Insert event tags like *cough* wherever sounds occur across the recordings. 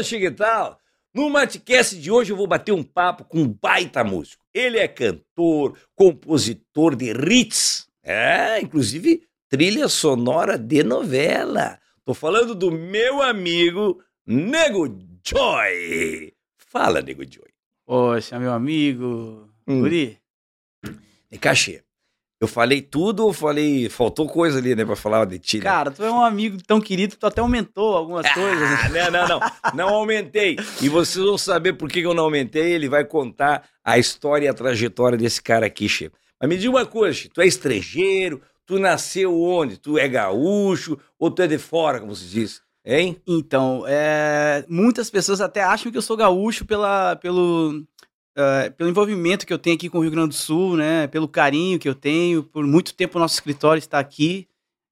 beleza, Chiquital? No Matcast de hoje eu vou bater um papo com um baita músico. Ele é cantor, compositor de hits, é, inclusive trilha sonora de novela. Tô falando do meu amigo Nego Joy. Fala, Nego Joy. Poxa, meu amigo. Hum. Guri, E cachê. Eu falei tudo ou falei. Faltou coisa ali, né, pra falar de ti? né? cara, tu é um amigo tão querido, tu até aumentou algumas coisas. Ah, não, não, não. Não aumentei. E vocês vão saber por que que eu não aumentei. Ele vai contar a história e a trajetória desse cara aqui, Che. Mas me diz uma coisa, Che. Tu é estrangeiro? Tu nasceu onde? Tu é gaúcho? Ou tu é de fora, como se diz? Hein? Então, é, muitas pessoas até acham que eu sou gaúcho pela, pelo, é, pelo envolvimento que eu tenho aqui com o Rio Grande do Sul, né? Pelo carinho que eu tenho. Por muito tempo o nosso escritório está aqui.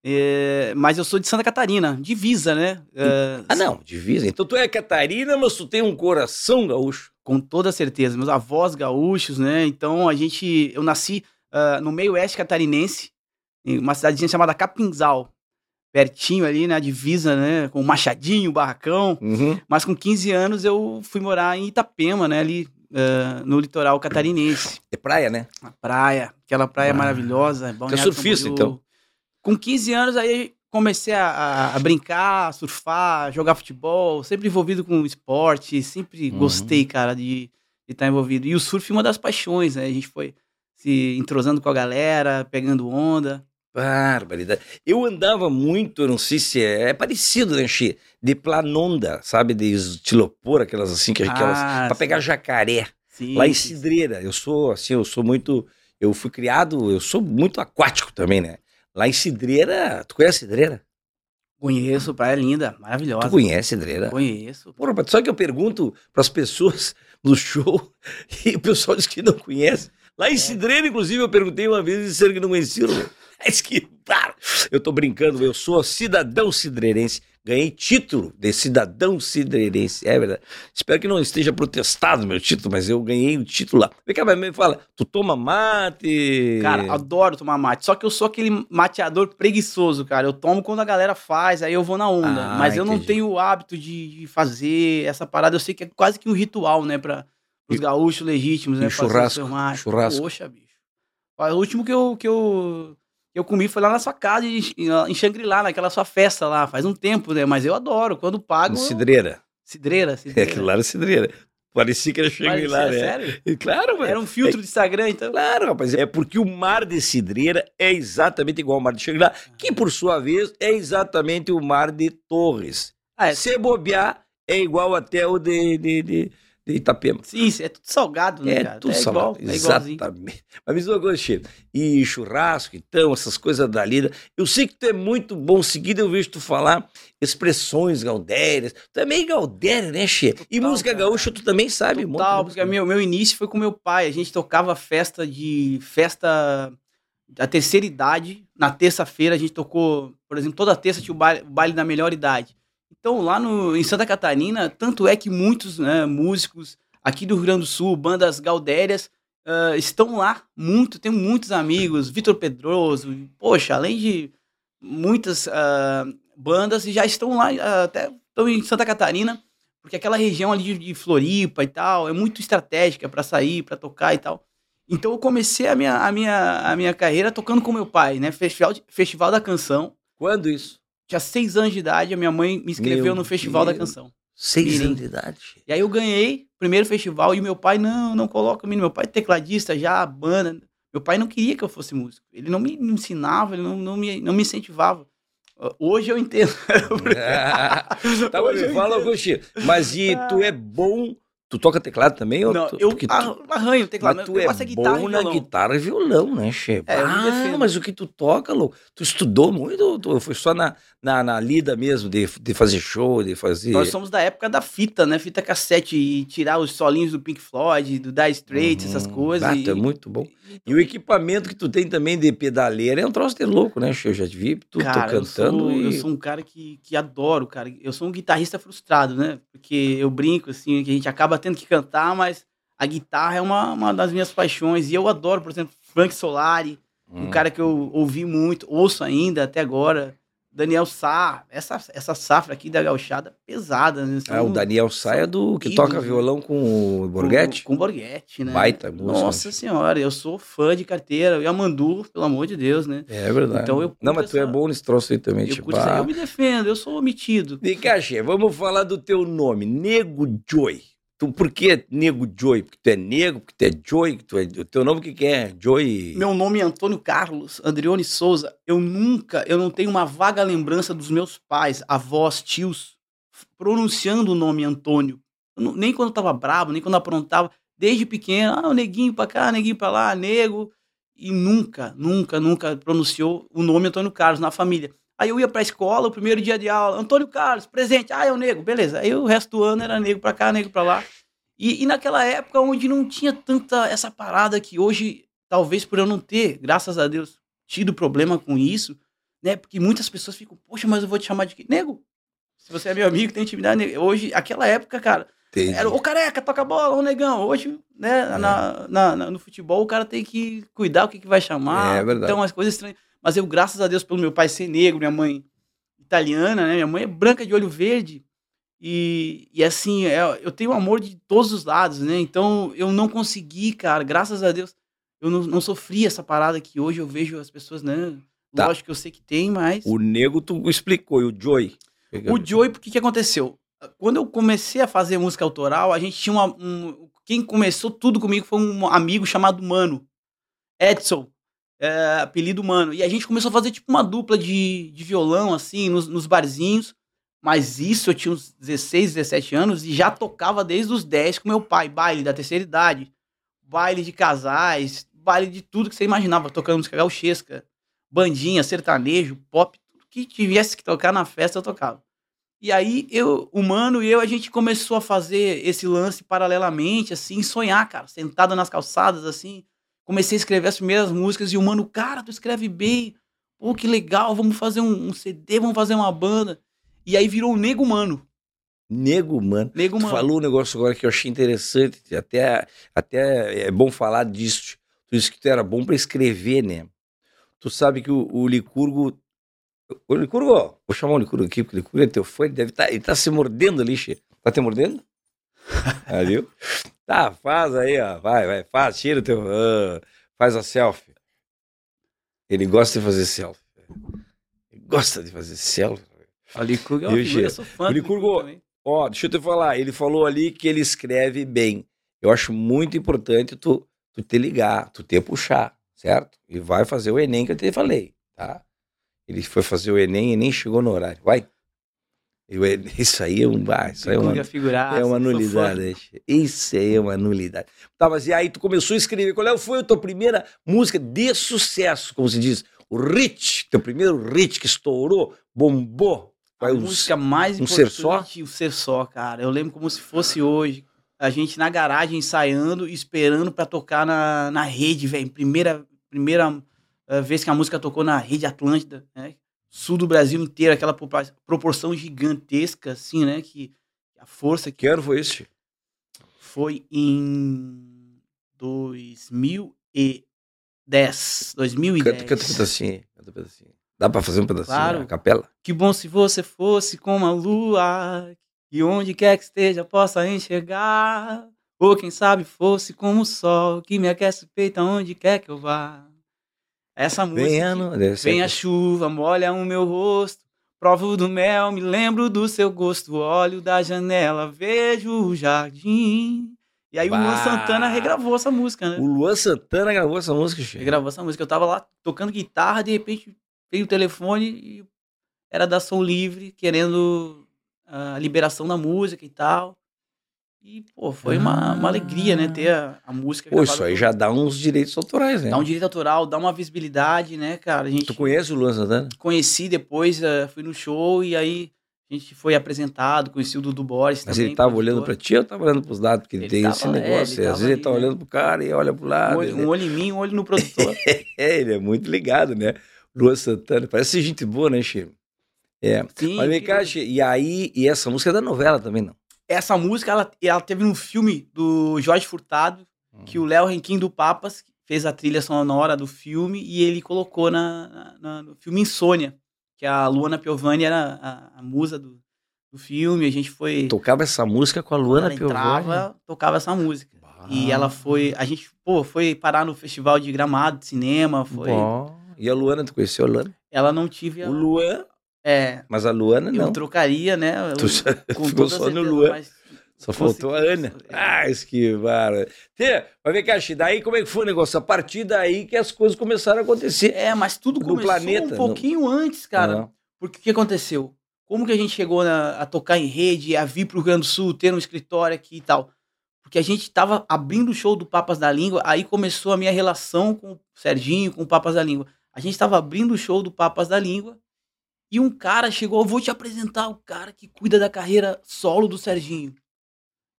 É, mas eu sou de Santa Catarina, divisa, né? É, Ah, não. Divisa. Então tu é Catarina, mas tu tem um coração gaúcho. Com toda certeza. Meus avós gaúchos, né? Então a gente. Eu nasci ah, no meio oeste catarinense, em uma cidadezinha chamada Capinzal. Pertinho ali, na divisa, né? Com o Machadinho, o Barracão. Uhum. Mas com 15 anos eu fui morar em Itapema, né? Ali ah, no litoral catarinense. É praia, né? A praia, aquela praia Ah. maravilhosa. Balneário surfista, Camboriú. então? Com 15 anos aí comecei a, a- a brincar, surfar, jogar futebol, sempre envolvido com esporte, sempre Uhum. gostei, cara, de estar envolvido. E o surf é uma das paixões, né? A gente foi se entrosando com a galera, pegando onda. Barbaridade. Eu andava muito, eu não sei se é, é parecido, né, Xê? De planonda, sabe? De estilopor, aquelas assim, que aquelas. Ah, pra pegar jacaré. sim, Lá em. Cidreira. Eu sou, assim, eu sou muito. Eu fui criado, eu sou muito aquático também, né? Lá em Cidreira. Tu conhece Cidreira? Conheço, praia linda, maravilhosa. Tu conhece Cidreira? Conheço. Porra, só que eu pergunto pras pessoas *laughs* no show e o pessoal diz que não conhece. Lá em Cidreira, inclusive, eu perguntei uma vez e disseram que não conheciam. Mas que. Eu tô brincando, eu sou cidadão cidreirense. Ganhei título de cidadão cidreirense. É verdade. Espero que não esteja protestado meu título, mas eu ganhei o título lá. Vem cá, mas me fala, tu toma mate? Cara, adoro tomar mate. Só que eu sou aquele mateador preguiçoso, cara. Eu tomo quando a galera faz, aí eu vou na onda. Ah, Mas eu não entendi. tenho o hábito de, de fazer essa parada. Eu sei que é quase que um ritual, né? Para os E- gaúchos legítimos, e né? o churrasco? seu mate. Churrasco? Poxa, bicho. O último que eu, que eu, eu comi foi lá na sua casa, em, Xangri-Lá, naquela sua festa lá. Faz um tempo, né? Mas eu adoro. Quando pago. No eu- Cidreira. Cidreira, É, *laughs* cidreira. aquilo lá era Cidreira. Parecia que era Shangri-La, né? Sério? Claro, mano. Era um filtro de Instagram, então. Claro, rapaz. É porque o mar de Cidreira é exatamente igual ao mar de Xangri-Lá, que por sua vez é exatamente o mar de Torres. Ah, é, Se bobear, é igual até o de, de, de, de Itapema. sim, é tudo salgado, né, É cara? tudo é salgado. igual, é igualzinho. Exatamente. Mas me diz uma coisa, Chico. E churrasco, então, essas coisas da lida. Eu sei que tu é muito bom. Seguida eu vejo tu falar expressões gaudérias. Tu é meio gaudério, né, Chico? E música cara. gaúcha tu também sabe. um monte Total, porque meu, meu início foi com meu pai. A gente tocava festa de. festa da terceira idade. Na terça-feira a gente tocou, por exemplo, toda terça tinha o baile, o baile da melhor idade. Então, lá no, em Santa Catarina, tanto é que muitos né, músicos aqui do Rio Grande do Sul, bandas gaudérias, ah, estão lá muito. Tenho muitos amigos, Vitor Pedroso, poxa, além de muitas ah, bandas, já estão lá, ah, até estão em Santa Catarina porque aquela região ali de, de Floripa e tal é muito estratégica para sair, para tocar e tal. Então eu comecei a minha, a minha, a minha carreira tocando com meu pai, né? Festival, de- Festival da Canção. Quando isso? Tinha seis anos de idade, a minha mãe me inscreveu Meu no Festival da Deus. Canção. Seis Mirim. anos de idade. E aí eu ganhei o primeiro festival e meu pai, não, não coloca o menino. Meu pai é tecladista já, banda. Meu pai não queria que eu fosse músico. Ele não me ensinava, ele não, não, me, não me incentivava. Hoje eu entendo. *laughs* *laughs* tá, fala, Agostinho. Mas e tu é bom? Tu toca teclado também? ou Não, tu, eu tu- arra- arranho o teclado. mas tu eu é gosto guitarra bom e na guitarra e violão, né, Che? É, ah, mas o que tu toca, louco? Tu estudou muito ou foi só na, na, na lida mesmo, de, de fazer show, de fazer... Nós somos da época da fita, né? Fita cassete e tirar os solinhos do Pink Floyd, do Dire Straits, essas Uhum. coisas. Ah, e- tu é muito bom. E o equipamento que tu tem também de pedaleira é um troço de louco, né? Eu já te vi tu, Cara, eu cantando sou, e... eu sou um cara que, que adoro, cara. Eu sou um guitarrista frustrado, né? Porque eu brinco, assim, que a gente acaba tendo que cantar, mas a guitarra é uma, uma das minhas paixões. E eu adoro, por exemplo, Frank Solari, um Hum. cara que eu ouvi muito, ouço ainda até agora, Daniel Sá, essa, essa safra aqui da gauchada pesada, né? Ah, o Daniel Sá é do que ídolos, toca né? violão com o Borghetti? Com, com Borghetti, né? Baita música. Nossa senhora, eu sou fã de carteira. E a Mandu, pelo amor de Deus, né? É verdade. Então eu Não, mas curto tu é essa- bom nesse troço aí também, Eu, tipo. isso aí, ah. eu me defendo, eu sou omitido. Vem cá, Che, vamos falar do teu nome, Nego Joy. Tu, por que Nego Joy? Porque tu é negro, porque tu é Joy, tu é, o teu nome que, que é? Joy? Meu nome é Antônio Carlos Andrione Souza. Eu nunca, eu não tenho uma vaga lembrança dos meus pais, avós, tios, pronunciando o nome Antônio. Não- nem quando eu tava bravo, nem quando eu aprontava. Desde pequeno, ah, o neguinho pra cá, neguinho pra lá, nego. E nunca, nunca, nunca pronunciou o nome Antônio Carlos na família. Aí eu ia pra escola, o primeiro dia de aula, Antônio Carlos, presente, ah, é o nego, beleza. Aí o resto do ano era nego pra cá, nego pra lá. E, e naquela época onde não tinha tanta essa parada que hoje, talvez por eu não ter, graças a Deus, tido problema com isso, né? Porque muitas pessoas ficam, poxa, mas eu vou te chamar de quê? Nego. Se você é meu amigo, tem intimidade. nego. Hoje, aquela época, cara, Entendi. era o careca, toca bola, o negão. Hoje, né, na, na- na- no futebol, o cara tem que cuidar o que, que vai chamar. É verdade. Então, as coisas estranhas. Mas eu, graças a Deus, pelo meu pai ser negro, minha mãe italiana, né? Minha mãe é branca de olho verde. E, e assim, é- eu tenho amor de todos os lados, né? Então, eu não consegui, cara, graças a Deus, eu não, não sofri essa parada que hoje eu vejo as pessoas, né? Tá. Lógico que eu sei que tem, mas. O Nego tu explicou, e o Joy? O Joey, porque que aconteceu? Quando eu comecei a fazer música autoral, a gente tinha uma, um. Quem começou tudo comigo foi um amigo chamado Mano. Edson. É, apelido Mano. E a gente começou a fazer tipo uma dupla de, de violão, assim, nos, nos barzinhos. Mas isso eu tinha uns 16, 17 anos e já tocava desde os 10 com meu pai. Baile da terceira idade, baile de casais, baile de tudo que você imaginava. Tocando música gauchesca, bandinha, sertanejo, pop, tudo que tivesse que tocar na festa eu tocava. E aí, eu, o Mano e eu, a gente começou a fazer esse lance paralelamente, assim, sonhar, cara, sentado nas calçadas, assim. Comecei a escrever as primeiras músicas e o Mano, cara, tu escreve bem, pô, que legal, vamos fazer um, um CD, vamos fazer uma banda. E aí virou o Nego Mano. Nego, mano. Nego Tu Mano. falou um negócio agora que eu achei interessante, até, até é bom falar disso. Tu disse que tu era bom pra escrever, né? Tu sabe que o, o Licurgo. O Licurgo, ó, vou chamar o Licurgo aqui, porque o Licurgo é teu fã, ele deve estar ele tá se mordendo ali, che. Tá te mordendo? *laughs* Ah, viu? Tá, faz aí, ó. Vai, vai, faz, tira o teu. ah, faz a selfie. Ele gosta de fazer selfie. Ele gosta de fazer selfie. O Licurgo é uma figura, eu sou fã O Licurgo-. Ó, deixa eu te falar, ele falou ali que ele escreve bem. Eu acho muito importante tu, tu te ligar, tu te puxar, certo? E vai fazer o Enem que eu te falei, tá? Ele foi fazer o Enem e nem chegou no horário. Vai. E o Enem- Isso aí é um. Ah, isso aí é uma, é figuraça, é uma nulidade. Isso aí é uma nulidade. Tá, mas e aí tu começou a escrever. Qual é- foi a tua primeira música de sucesso, como se diz? O hit, teu primeiro hit que estourou, bombou. A Vai, os- música mais um ser importante, o ser só, cara. Eu lembro como se fosse hoje. A gente na garagem ensaiando, esperando pra tocar na, na rede, velho. Primeira, primeira eh, vez que a música tocou na rede Atlântida, né? Sul do Brasil inteiro, aquela proporção gigantesca, assim, né? Que a força que Que ano foi isso? foi em 2010. 2010. Canta, canta um pedacinho. Canta um pedacinho. Dá pra fazer um pedacinho? Claro. A capela? Que bom se você fosse como a lua, e onde quer que esteja possa enxergar. Ou quem sabe fosse como o sol, que me aquece o peito aonde quer que eu vá. Essa música. Vem ano. Vem a chuva, molha o meu rosto. Provo do mel, me lembro do seu gosto. Olho da janela, vejo o jardim. E aí o Luan Bah. Santana regravou essa música, né? O Luan Santana gravou essa música, Chico. Gravou essa música. Eu tava lá tocando guitarra, de repente veio o telefone e era da Som Livre, querendo a liberação da música e tal. E, pô, foi uma, uma alegria, né? Ter a, a música. Pô, isso aí já dá uns direitos autorais, né? Dá um direito autoral, dá uma visibilidade, né, cara? A gente Tu conhece o Luan Santana? conheci depois, eh, fui no show e aí a gente foi apresentado, conheci o Dudu Boris Mas também. ele tava olhando pra ti ou tava olhando pros lados? Porque ele, Ele tem tava- esse é, negócio. ele Às vezes ele ali, tá né? olhando pro cara e olha pro Um lado. olho, ele- um olho em mim, um olho no produtor. *laughs* É, ele é muito ligado, né? Luan Santana. Parece gente boa, né, Chico? É. Sim, Mas vem que- cá, Chico, e aí, e essa música é da novela também, não? Essa música, ela, ela teve um filme do Jorge Furtado, que o Léo Renquim do Papas fez a trilha sonora do filme e ele colocou na, na- no filme Insônia, que a Luana Piovani era a, a musa do, do filme. A gente foi. Tocava essa música com a Luana ela entrava, Piovani. tocava essa música. E ela foi. A gente, pô, foi parar no festival de gramado de cinema. Foi. Bom. E a Luana, tu conheceu a Luana? Ela não tive. A, O Luan, é. mas a Luana Eu não. trocaria, né? *laughs* eu- Tu já com ficou toda só no certeza, Luan. mas Só faltou a Ana. Ah, esquivaram. Tê, Mas vem cá, Xi, daí como é que foi o negócio? A partir daí que as coisas começaram a acontecer. É, mas tudo No começou planeta, um no- pouquinho antes, cara. Ah, Porque o que aconteceu? Como que a gente chegou na- a tocar em rede, a vir pro Rio Grande do Sul, ter um escritório aqui e tal? Porque a gente tava abrindo o show do Papas da Língua, aí começou a minha relação com o Serginho, com o Papas da Língua. A gente tava abrindo o show do Papas da Língua e um cara chegou, vou te apresentar o cara que cuida da carreira solo do Serginho.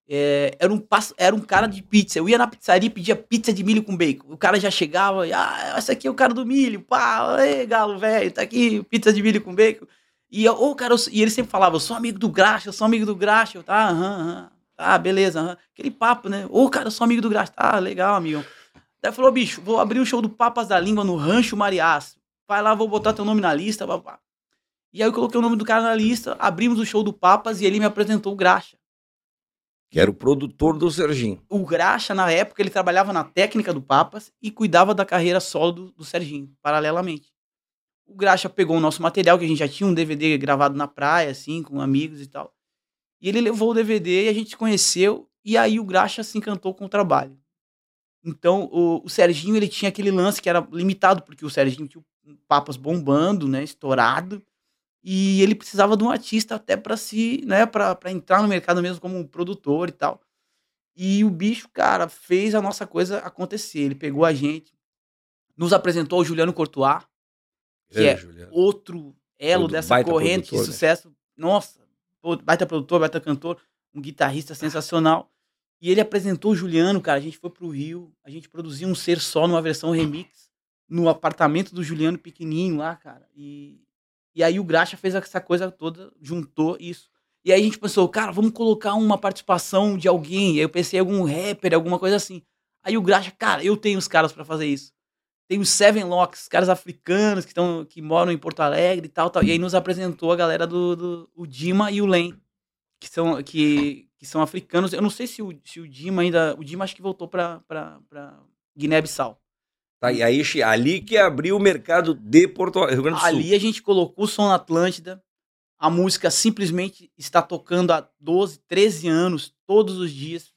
É, era, um, era um cara de pizza. Eu ia na pizzaria e pedia pizza de milho com bacon. O cara já chegava, ah, esse aqui é o cara do milho, pá, ei, galo, velho, tá aqui, pizza de milho com bacon. E, eu, ô, cara, eu e ele sempre falava, eu sou amigo do Graxa, eu sou amigo do Graxa. Eu, tá, aham, aham, tá, beleza, aham. Aquele papo, né? Ô, cara, eu sou amigo do Graxa. Tá, legal, amigão. Daí falou, bicho, vou abrir o show do Papas da Língua no Rancho Mariás. Vai lá, vou botar teu nome na lista, papá. E aí eu coloquei o nome do cara na lista, abrimos o show do Papas e ele me apresentou o Graxa. que era o produtor do Serginho. O Graxa, na época, ele trabalhava na técnica do Papas e cuidava da carreira solo do, do Serginho, paralelamente. O Graxa pegou o nosso material, que a gente já tinha um DVD gravado na praia, assim, com amigos e tal. E ele levou o DVD e a gente se conheceu, e aí o Graxa se encantou com o trabalho. Então, o, o Serginho, ele tinha aquele lance que era limitado, porque o Serginho tinha o Papas bombando, né, estourado, e ele precisava de um artista até para se, né, para entrar no mercado mesmo como um produtor e tal. E o bicho, cara, fez a nossa coisa acontecer. Ele pegou a gente, nos apresentou ao Juliano Courtois, que é Juliano. outro elo Produ- dessa corrente de né? sucesso. Nossa, pô, baita produtor, baita cantor, um guitarrista sensacional. E ele apresentou o Juliano, cara. A gente foi pro Rio, a gente produziu um ser só numa versão remix no apartamento do Juliano pequenininho lá, cara. E, e aí o Graxa fez essa coisa toda, juntou isso. E aí a gente pensou, cara, vamos colocar uma participação de alguém. Aí eu pensei em algum rapper, alguma coisa assim. Aí o Graxa, cara, eu tenho os caras pra fazer isso. Tem os Seven Locks, caras africanos que, tão, que moram em Porto Alegre e tal, tal. E aí nos apresentou a galera do, do o Dima e o Len, que são, que, que são africanos. Eu não sei se o, se o Dima ainda. O Dima acho que voltou pra, pra, pra Guiné-Bissau. Tá, e aí, ali que abriu o mercado de Porto Rio Grande do Sul. Ali a gente colocou o som na Atlântida. A música simplesmente está tocando há 12, 13 anos, todos os dias.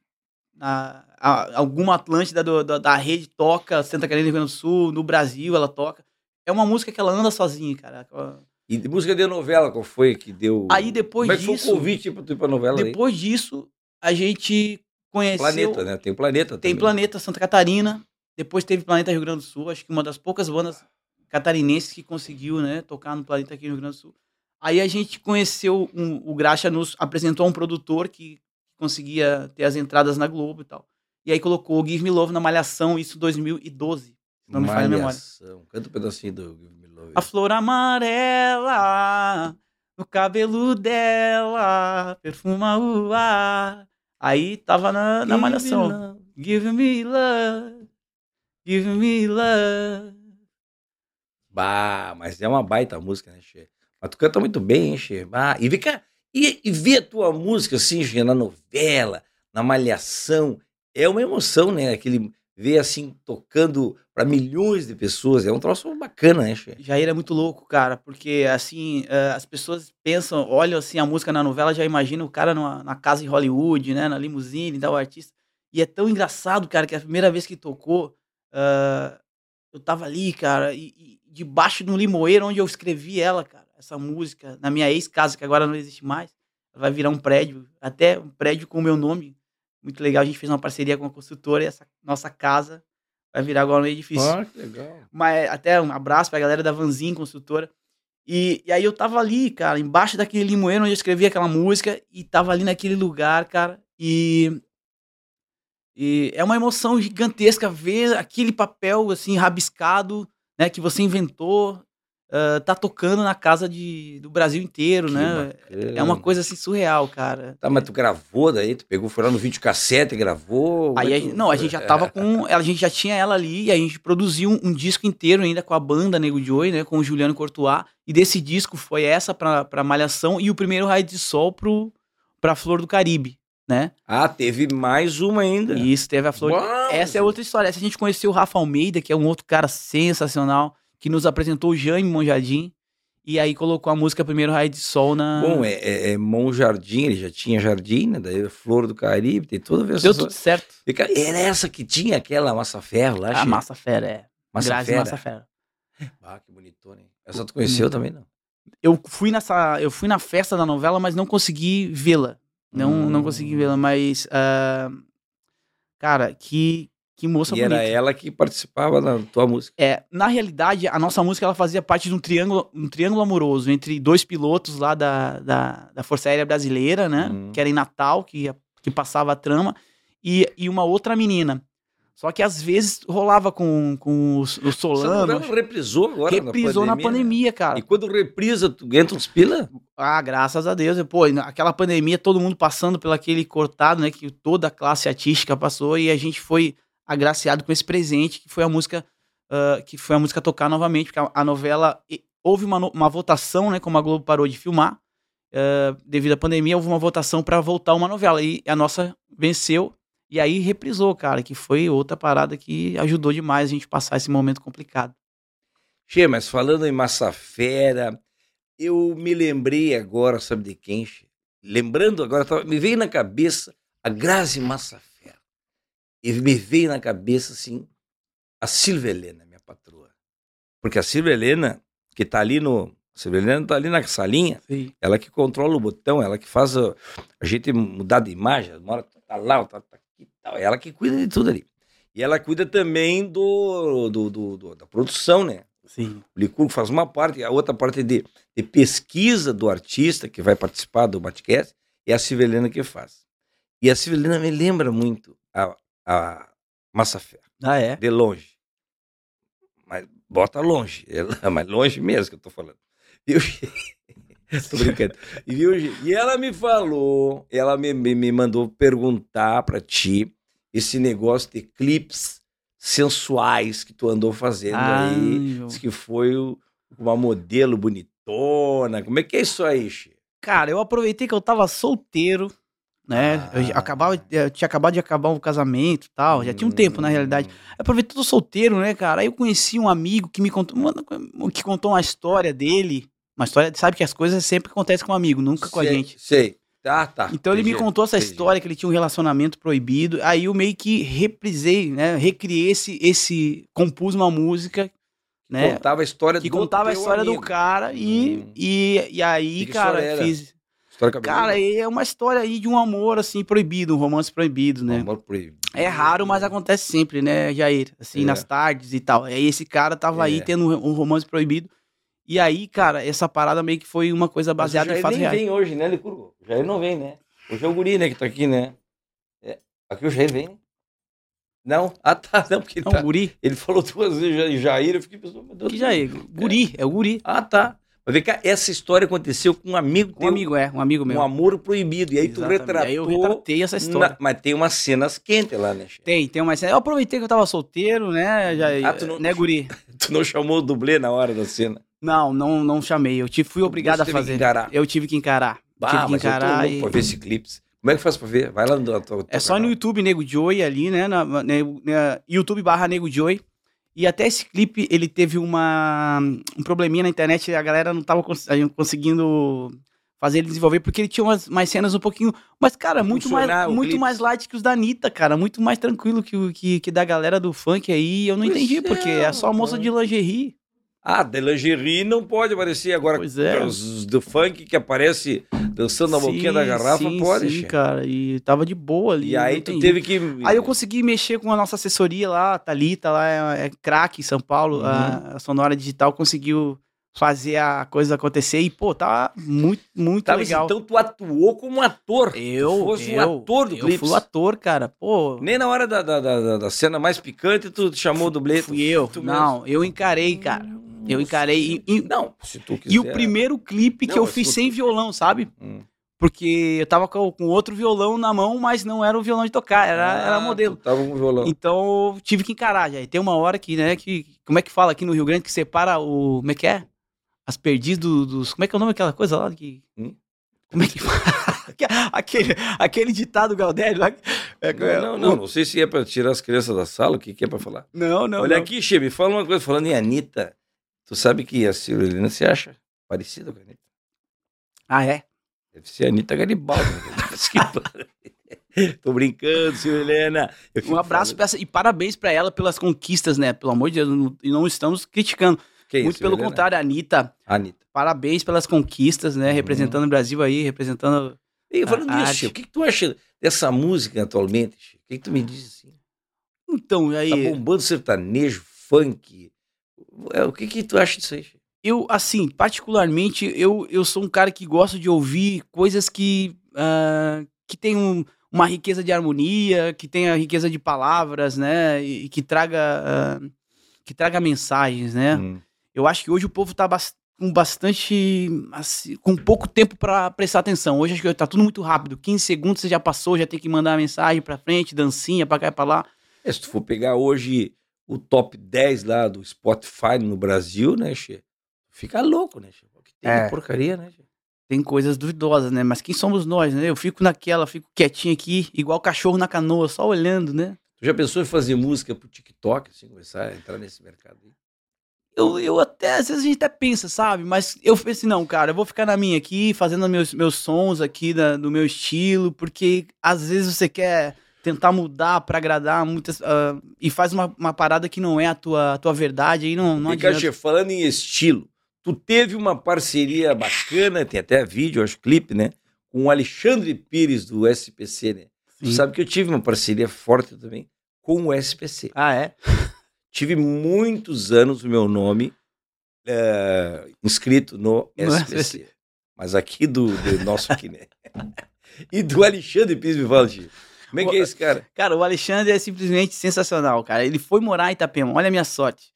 A, a- alguma Atlântida do- do- da rede toca, Santa Catarina, Rio Grande do Sul, no Brasil ela toca. É uma música que ela anda sozinha, cara. E de música de novela, qual foi que deu. Aí depois Como é que disso, foi o convite pra tu ir pra novela aí? depois disso, a gente conheceu. Planeta, né? Tem Planeta Tem também. Planeta Santa Catarina, depois teve Planeta Rio Grande do Sul, acho que uma das poucas bandas catarinenses que conseguiu, né, tocar no Planeta aqui no Rio Grande do Sul. Aí a gente conheceu, um- o Graxa nos apresentou um produtor que conseguia ter as entradas na Globo e tal. E aí colocou o Give Me Love na Malhação, isso em 2012, se não me falha a memória. Malhação. Canta um pedacinho do Give Me Love. A flor amarela no cabelo dela perfuma o ar. Aí tava na, na malhação. Give me love, give me love. Bah, mas é uma baita música, né, Che? Mas tu canta muito bem, hein, Che? Bah, e cá, e, e ver a tua música assim, Che, na novela, na malhação, é uma emoção, né? Aquele ver assim, tocando para milhões de pessoas, é um troço bacana, né, Che? Jair é muito louco, cara, porque assim, eh, as pessoas pensam, olham assim a música na novela, já imaginam o cara numa, na casa em Hollywood, né, na limusine, tal, o artista. E é tão engraçado, cara, que a primeira vez que tocou, ah, eu tava ali, cara, e, e debaixo de um limoeiro onde eu escrevi ela, cara, essa música, na minha ex-casa, que agora não existe mais. Vai virar um prédio, até um prédio com o meu nome. Muito legal, a gente fez uma parceria com a construtora e essa nossa casa vai virar agora um edifício. Ah, que legal. Mas até um abraço pra galera da Vanzin, construtora. E, e aí eu tava ali, cara, embaixo daquele limoeiro onde eu escrevi aquela música e tava ali naquele lugar, cara. E, e é uma emoção gigantesca ver aquele papel assim rabiscado, né, que você inventou. uh, tá tocando na casa de, do Brasil inteiro, Que né? bacana. É uma coisa assim surreal, cara. Tá, mas tu gravou daí? Tu pegou, foi lá no videocassete e gravou? Aí é tu- não, a gente já tava É. com. A gente já tinha ela ali e a gente produziu um, um disco inteiro ainda com a banda Nego Joy, né? Com o Juliano Courtois. E desse disco foi essa pra, pra Malhação e o primeiro Raio de Sol pro, pra Flor do Caribe, né? Ah, teve mais uma ainda. E isso teve a Flor. Uau! Essa é outra história. Essa a gente conheceu o Rafa Almeida, que é um outro cara sensacional, que nos apresentou o Jaime Monjardim. E aí colocou a música Primeiro Raio de Sol na. Bom, é, é, é Monjardim, ele já tinha jardim, né? Daí Flor do Caribe, tem toda a vez. Deu tudo certo. Fica- Era essa que tinha aquela massa ferro lá, A? Massa Fera, é. Massa Grazi fera. Massa Fera. Ah, que bonitona, hein? Essa tu conheceu também, não? eu fui nessa eu fui na festa da novela mas não consegui vê-la não Hum. não consegui vê-la mas ah, cara que que moça E bonita era ela que participava da tua música. é na realidade a nossa música ela fazia parte de um triângulo um triângulo amoroso entre dois pilotos lá da, da, da Força Aérea Brasileira né Hum. que era em Natal que que passava a trama e, e uma outra menina só que às vezes rolava com, com o, o Essa Solano reprisou agora reprisou na pandemia, cara né? E quando reprisa, tu entra uns pila? Ah, graças a Deus. Pô, aquela pandemia, todo mundo passando pelo aquele cortado, né? Que toda a classe artística passou e a gente foi agraciado com esse presente, que foi a música, ah, que foi a música tocar novamente, porque a, a novela e- houve uma, uma votação, né? Como a Globo parou de filmar, ah, devido à pandemia, houve uma votação para voltar uma novela e a nossa venceu. E aí reprisou, cara, que foi outra parada que ajudou demais a gente passar esse momento complicado. Che, mas falando em massa fera, eu me lembrei agora, sabe de quem, Che? Lembrando agora, me veio na cabeça a Grazi Massafera. E me veio na cabeça, assim, a Silvia Helena, minha patroa. Porque a Silvia Helena, que tá ali no... A Silvia Helena tá ali na salinha, Sim. ela que controla o botão, ela que faz a, a gente mudar de imagem, uma hora tá lá, tá e tal. Ela que cuida de tudo ali. E ela cuida também do, do, do- do- da produção, né? Sim. O Licurgo faz uma parte, a outra parte de, de pesquisa do artista que vai participar do Batcast é a Silvelena que faz. E a Silvelena me lembra muito a, a Massa Ferro, Ah, é? de longe. Mas bota longe, ela, *laughs* mas longe mesmo que eu tô falando. Viu? *laughs* tô brincando. E, e ela me falou, ela me, me, me mandou perguntar pra ti esse negócio de clipes sensuais que tu andou fazendo aí. meu. Diz que foi uma modelo bonitona. Como é que é isso aí, Xê? Cara, eu aproveitei que eu tava solteiro, né? Eu, Ah. acabava, eu tinha acabado de acabar o casamento e tal. Já tinha um tempo, na realidade. Hum. Eu aproveitei todo solteiro, né, cara? Aí eu conheci um amigo que me contou, que contou uma história dele. Uma história, sabe que as coisas sempre acontecem com um amigo, nunca com a gente. Sei. Tá, tá. Então ele me contou essa entendi. história que ele tinha um relacionamento proibido. Aí eu meio que reprisei, né? Recriei esse, esse compus uma música, né? Contava a história que do contava a história do amigo. cara e, Hum. e, e aí, E cara, fiz. Cara, é uma história aí de um amor, assim, proibido, um romance proibido, né? Amor proibido. É raro, mas acontece sempre, né, Jair? Assim, É. nas tardes e tal. Aí esse cara tava aí É. tendo um romance proibido. E aí, cara, essa parada meio que foi uma coisa baseada em Jair fatos nem reais. vem hoje, né, Licurgo? O Jair não vem, né? Hoje é o guri, né, que tá aqui, né? É. Aqui o Jair vem, né? Não? Ah, tá. Não, porque ele, Não, tá- guri. ele falou duas vezes Jair, Jair, eu fiquei pensando, meu Deus. Que Jair? Guri, é o guri. Ah, tá. Mas vem cá, essa história aconteceu com um amigo Um teu, amigo, é, um amigo meu. um amor proibido. E aí tu Exatamente. retratou. Aí eu retratei essa história. na- mas tem umas cenas quentes lá, né, Che? Tem, tem uma cena. Eu aproveitei que eu tava solteiro, né, Jair? Ah, tu não- Né, *laughs* guri? Tu não chamou o dublê na hora da cena. Não, não, não chamei. Eu fui obrigado a fazer. encarar. Eu tive que encarar. Bah, tive que mas eu tô encarar louco e... pra ver esse clipe. Como é que faz pra ver? Vai lá no tua, tua É só no canal. YouTube Nego Joy ali, né? Na, na- na- YouTube barra Nego Joy. E até esse clipe, ele teve uma, um probleminha na internet, e a galera não tava cons- gente conseguindo fazer ele desenvolver, porque ele tinha umas, mais cenas um pouquinho... Mas, cara, muito mais, muito clipe. mais light que os da Anitta, cara. Muito mais tranquilo que, o- que, que da galera do funk aí. Eu não Pois entendi, é, porque é só a moça de lingerie. Ah, de lingerie não pode aparecer agora. Pois é. Os do funk que aparece dançando na boquinha da Sim, garrafa, sim, pode, Sim, Che. cara. E tava de boa ali. E aí tu teve que. Aí eu consegui mexer com a nossa assessoria lá, a Thalita, lá é, é craque em São Paulo, Uhum. a, a Sonora Digital conseguiu fazer a coisa acontecer e, pô, tá muito, muito Tá, legal. então tu atuou como ator. eu, tu fosse eu, ator do eu fui o ator, cara, pô, Nem na hora da, da, da, da- cena mais picante tu chamou o dublê. tu- fui eu. tu Não, eu encarei, cara. Eu encarei. E, e- Não, se tu quiser. e o primeiro clipe que Não, eu mas fiz tu- sem violão, sabe? Hum. Porque eu tava com, com outro violão na mão, mas não era o violão de tocar, era, era Ah, modelo. tu Tava com violão. Então eu tive que encarar já. E tem uma hora que, né, que. Como é que fala aqui no Rio Grande que separa o. Como é que é? As perdiz do- dos. Como é que é o nome daquela coisa lá? Que, Hum? Como é que *laughs* aquele, aquele ditado Galdério lá. é- Não, não, não, não sei se é pra tirar as crianças da sala, o que, que é pra falar. Não, não. Olha não. aqui, me fala uma coisa, falando em Anitta. Tu sabe que a Cirulina se acha parecida com a Anitta? Ah, é? Deve ser a Anitta Garibaldi. né? *laughs* *laughs* Tô brincando, fico Um abraço pra essa, e parabéns pra ela pelas conquistas, né? Pelo amor de Deus, não- e não estamos criticando. Quem, Muito pelo Cirulina? contrário, a Anitta, Anitta. parabéns pelas conquistas, né? Uhum. Representando o Brasil aí, representando. E falando nisso. Che, o que, que tu acha dessa música atualmente? Che? O que, que tu me diz assim? Então, Tá aí. bombando sertanejo, funk. É, o que, que tu acha disso aí? Eu, assim, particularmente, eu, eu sou um cara que gosta de ouvir coisas que, ah, que tem um- uma riqueza de harmonia, que tenha riqueza de palavras, né? E, e que traga ah, que traga mensagens, né? Hum. Eu acho que hoje o povo tá bas- com bastante. assim, com pouco tempo pra prestar atenção. Hoje acho que tá tudo muito rápido. 15 segundos você já passou, já tem que mandar a mensagem pra frente, dancinha pra cá e pra lá. É, se tu for pegar hoje o top 10 lá do Spotify no Brasil, né, Che? Fica louco, né, Che? Que tem É. porcaria, né, Che? Tem coisas duvidosas, né? Mas quem somos nós, né? Eu fico naquela, fico quietinho aqui, igual cachorro na canoa, só olhando, né? Tu já pensou em fazer música pro TikTok, assim, começar a entrar nesse mercado aí? Eu, eu até, às vezes a gente até pensa, sabe? Mas eu falei assim, não, cara, eu vou ficar na minha aqui, fazendo meus, meus sons aqui da- do meu estilo, porque às vezes você quer tentar mudar pra agradar muitas. ah, e faz uma, uma parada que não é a tua, a tua verdade, aí não, não cá, adianta. Che, falando em estilo, tu teve uma parceria bacana, tem até vídeo, acho, clipe, né? Com o Alexandre Pires do SPC, né? Tu Sim. sabe que eu tive uma parceria forte também com o SPC. Ah, é? *laughs* Tive muitos anos o meu nome é, inscrito no No SPC. Mas aqui do, do nosso *laughs* aqui, né? E do Alexandre Pires me fala, Chico. Como é que é esse cara? *laughs* Cara, o Alexandre é simplesmente sensacional, cara. Ele foi morar em Itapema, olha a minha sorte.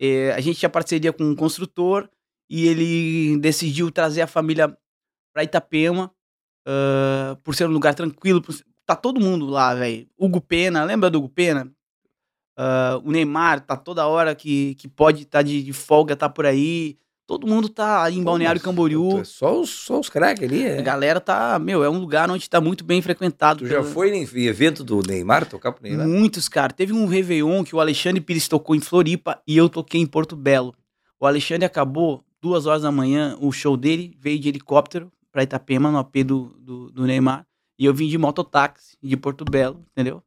É, a gente tinha parceria com um construtor e ele decidiu trazer a família pra Itapema ah, por ser um lugar tranquilo. por- Tá todo mundo lá, velho. Hugo Pena, lembra do Hugo Pena? Ah, o Neymar tá toda hora que, que pode estar de, de folga, tá por aí. Todo mundo tá aí em Balneário Pô, mas Camboriú. é Só os, só os craques ali, A é. galera tá, meu, é um lugar onde tá muito bem frequentado. Tu já foi em evento do Neymar, tocar pro Neymar? Muitos, cara. Teve um Réveillon que o Alexandre Pires tocou em Floripa e eu toquei em Porto Belo. O Alexandre acabou duas horas da manhã, o show dele veio de helicóptero pra Itapema, no AP do, do, do Neymar. E eu vim de mototáxi de Porto Belo, entendeu?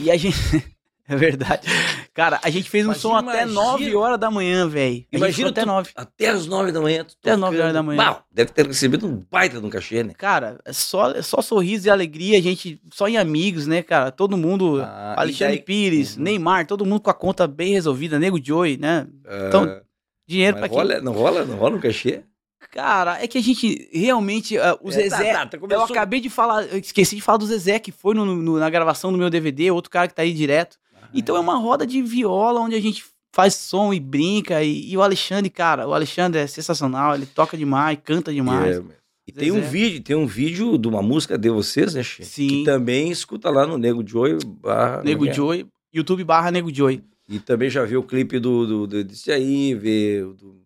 E a gente. *laughs* *laughs* é verdade. Cara, a gente fez um som até imagina- 9 horas da manhã, velho. Imagina até tu- 9. Até as nove da manhã. Até as tocando. nove horas da manhã. Uau, deve ter recebido um baita de um cachê, né? Cara, é só, é só sorriso e alegria, a gente só em amigos, né, cara? Todo mundo. Ah, Alexandre daí- Pires, Uhum. Neymar, todo mundo com a conta bem resolvida, Nego Joey, né? Então, Ah, Dinheiro pra quem? rola, não rola, não rola um cachê? Cara, é que a gente realmente. ah, o É, Zezé. tá, tá, tá, Eu começou- acabei de falar, eu esqueci de falar do Zezé, que foi no- no- na gravação do meu DVD, outro cara que tá aí direto. Então é uma roda de viola onde a gente faz som e brinca. E, e o Alexandre, cara, o Alexandre é sensacional, ele toca demais, canta demais. É, e tem um Zezé. vídeo, tem um vídeo de uma música de vocês, né, Che? Sim. Que também escuta lá no Nego Joy. barra- Nego é é? Joey, YouTube barra Nego Joey. E também já viu o clipe do, do, do desse aí, vê o do,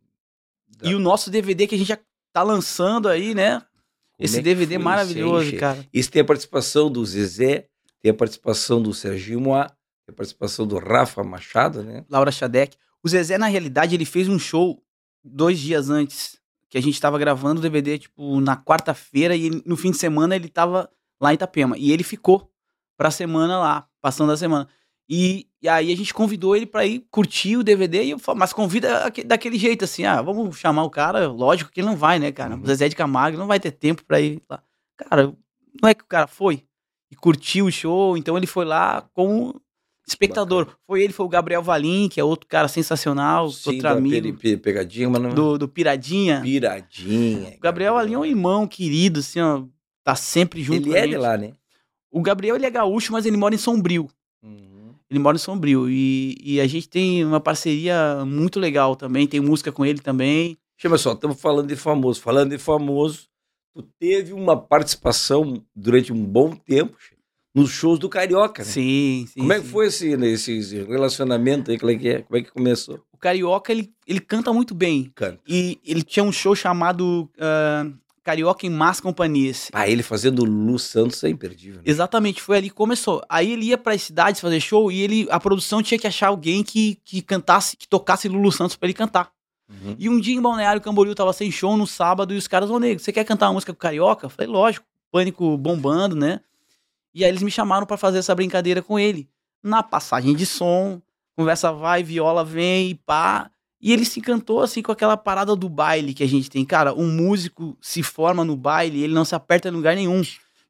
da- E o nosso DVD que a gente já tá lançando aí, né? como Esse é DVD maravilhoso, aí, cara. Isso tem a participação do Zezé, tem a participação do Serginho Moá, a participação do Rafa Machado, né? Laura Shadek. O Zezé, na realidade, ele fez um show dois dias antes, que a gente tava gravando o DVD, tipo, na quarta-feira, e no fim de semana ele tava lá em Itapema. E ele ficou pra semana lá, passando a semana. E, e aí a gente convidou ele pra ir curtir o DVD, e eu falo, mas convida aque- daquele jeito, assim, ah, vamos chamar o cara, lógico que ele não vai, né, cara? Uhum. O Zezé de Camargo não vai ter tempo pra ir lá. Cara, não é que o cara foi e curtiu o show, então ele foi lá como espectador. Foi ele, foi o Gabriel Valim, que é outro cara sensacional, Sim, outro amigo Pe- Pe- pegadinha, mas não... do, do Piradinha. Piradinha. O Gabriel Valim é um irmão querido, assim, ó, tá sempre junto Ele com é de gente. lá, né? O Gabriel, ele é gaúcho, mas ele mora em Sombrio. Uhum. Ele mora em Sombrio. E, e a gente tem uma parceria muito legal também. Tem música com ele também. Chama só, estamos falando de famoso. Falando de famoso, tu teve uma participação durante um bom tempo nos shows do Carioca, né? Sim, sim. Como é que sim. foi esse, esse relacionamento aí? Como é que é? Como é que começou? O Carioca, ele, ele canta muito bem. Canta. E ele tinha um show chamado ah, Carioca em Más Companhias. Ah, ele fazendo Lu Santos é imperdível. Né? Exatamente, foi ali que começou. Aí ele ia para cidades fazer show e ele, a produção tinha que achar alguém que, que cantasse, que tocasse Lulu Santos para ele cantar. Uhum. E um dia em Balneário Camboriú tava sem show no sábado e os caras, ô nego, você quer cantar uma música com Carioca? Eu falei, lógico, pânico bombando, né? E aí eles me chamaram para fazer essa brincadeira com ele. Na passagem de som, conversa vai, viola vem e pá. E ele se encantou assim com aquela parada do baile que a gente tem. Cara, um músico se forma no baile, ele não se aperta em lugar nenhum.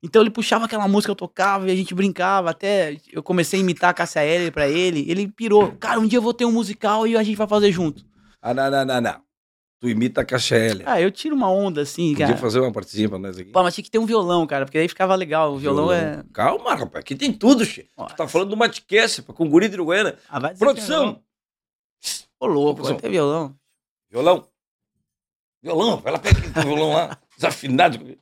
Então ele puxava aquela música, eu tocava e a gente brincava. Até eu comecei a imitar a Cássia Eller pra ele. Ele pirou. Cara, um dia eu vou ter um musical e a gente vai fazer junto. Ah, não, não, não, não. Tu imita a Caixa L. Ah, eu tiro uma onda assim, Podia cara. fazer uma partidinha pra nós aqui. Pô, mas tinha que ter um violão, cara, porque aí ficava legal. O violão, é. Calma, rapaz. Aqui tem tudo, che. Tu tá falando do Matcast, com o guri de Uruguaiana. Ah, vai dizer Produção! não. Ô, louco, vai ter violão. Violão. Violão. Vai lá, pega aquele teu violão lá. *laughs* Desafinado.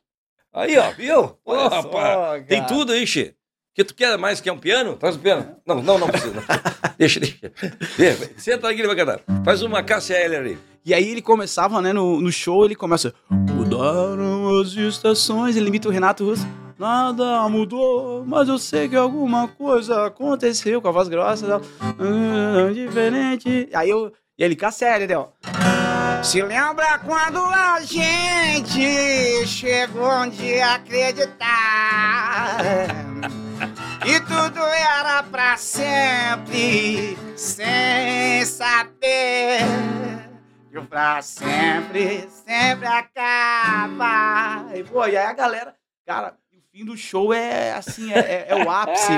Aí, ó, viu? Ô, Olha só, rapaz. Tem tudo aí, che. Que tu quer mais? Quer um piano? Traz um piano. Não, não, não precisa. *laughs* deixa, deixa. deixa. Senta aí que ele vai cantar. Faz uma Cássia aí. E aí ele começava, né, no, no show, ele começa. Mudaram as estações, ele imita o Renato Russo. Nada mudou, mas eu sei que alguma coisa aconteceu com a voz grossa. Ah, diferente. Aí eu. E ele com a série, né, ó. Se lembra quando a gente chegou de acreditar que tudo era pra sempre, sem saber que o pra sempre, sempre acaba. E, pô, e aí a galera, cara, o fim do show é assim, é, é- é o ápice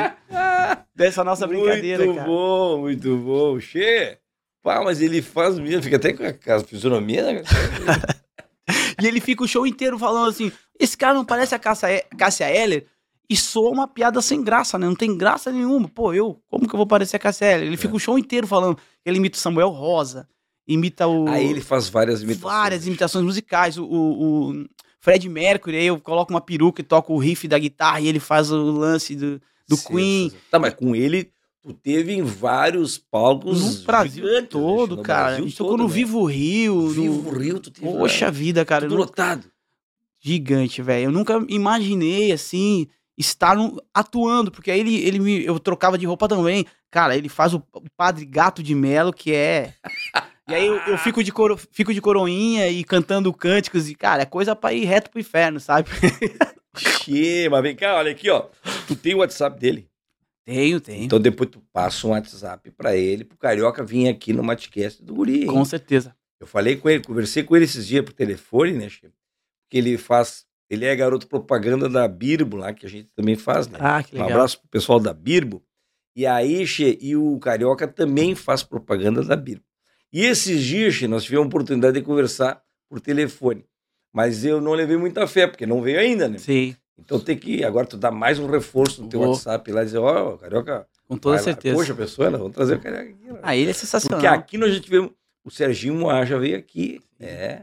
dessa nossa brincadeira, muito cara. bom, muito bom. Che. Pá, mas ele faz mesmo, fica até com a, a fisionomia, né? *laughs* E ele fica o show inteiro falando assim: esse cara não parece a Cássia, Cássia Eller? E soa uma piada sem graça, né? Não tem graça nenhuma. Pô, eu, como que eu vou parecer a Cássia Eller? Ele fica o show inteiro falando. Ele imita o Samuel Rosa, imita o. Aí ele faz várias imitações. várias imitações musicais. O, o, o Fred Mercury, aí eu coloco uma peruca e toco o riff da guitarra e ele faz o lance do, do Queen. Tá, mas com ele, tu teve em vários palcos. No Brasil gigantes, né, todo, no cara. Brasil a gente tocou todo, no né? Vivo Rio. no- Vivo Rio, tu teve. Poxa lá, vida, cara. tudo não- lotado. gigante, velho. Eu nunca imaginei, assim, estar atuando, porque aí ele, ele me, eu trocava de roupa também. Cara, ele faz o, o Padre Gato de Melo, que é... *laughs* E aí eu, eu fico, de coro, fico de coroinha e cantando cânticos, e, cara, é coisa pra ir reto pro inferno, sabe? *laughs* Che, mas vem cá, olha aqui, ó. Tu tem o WhatsApp dele. tenho, tenho. Então depois tu passa um WhatsApp pra ele, pro Carioca vir aqui no Matcast do Guri. hein? Com certeza. Eu falei com ele, conversei com ele esses dias por telefone, né, Che? Que ele faz. Ele é garoto propaganda da Birbo lá, que a gente também faz, né? Ah, que Um legal. abraço pro pessoal da Birbo. E aí, Che, e o Carioca também faz propaganda da Birbo. E esses dias, Che, nós tivemos a oportunidade de conversar por telefone. Mas eu não levei muita fé, porque não veio ainda, né? Sim, Então tem que. Agora tu dá mais um reforço no teu Vou. WhatsApp lá e dizer, ó, Carioca. com toda vai lá. certeza. Poxa, pessoa, vamos trazer o Carioca aqui. né? ah, ele é sensacional. Porque aqui nós já tivemos. O Serginho Moá já veio aqui. É,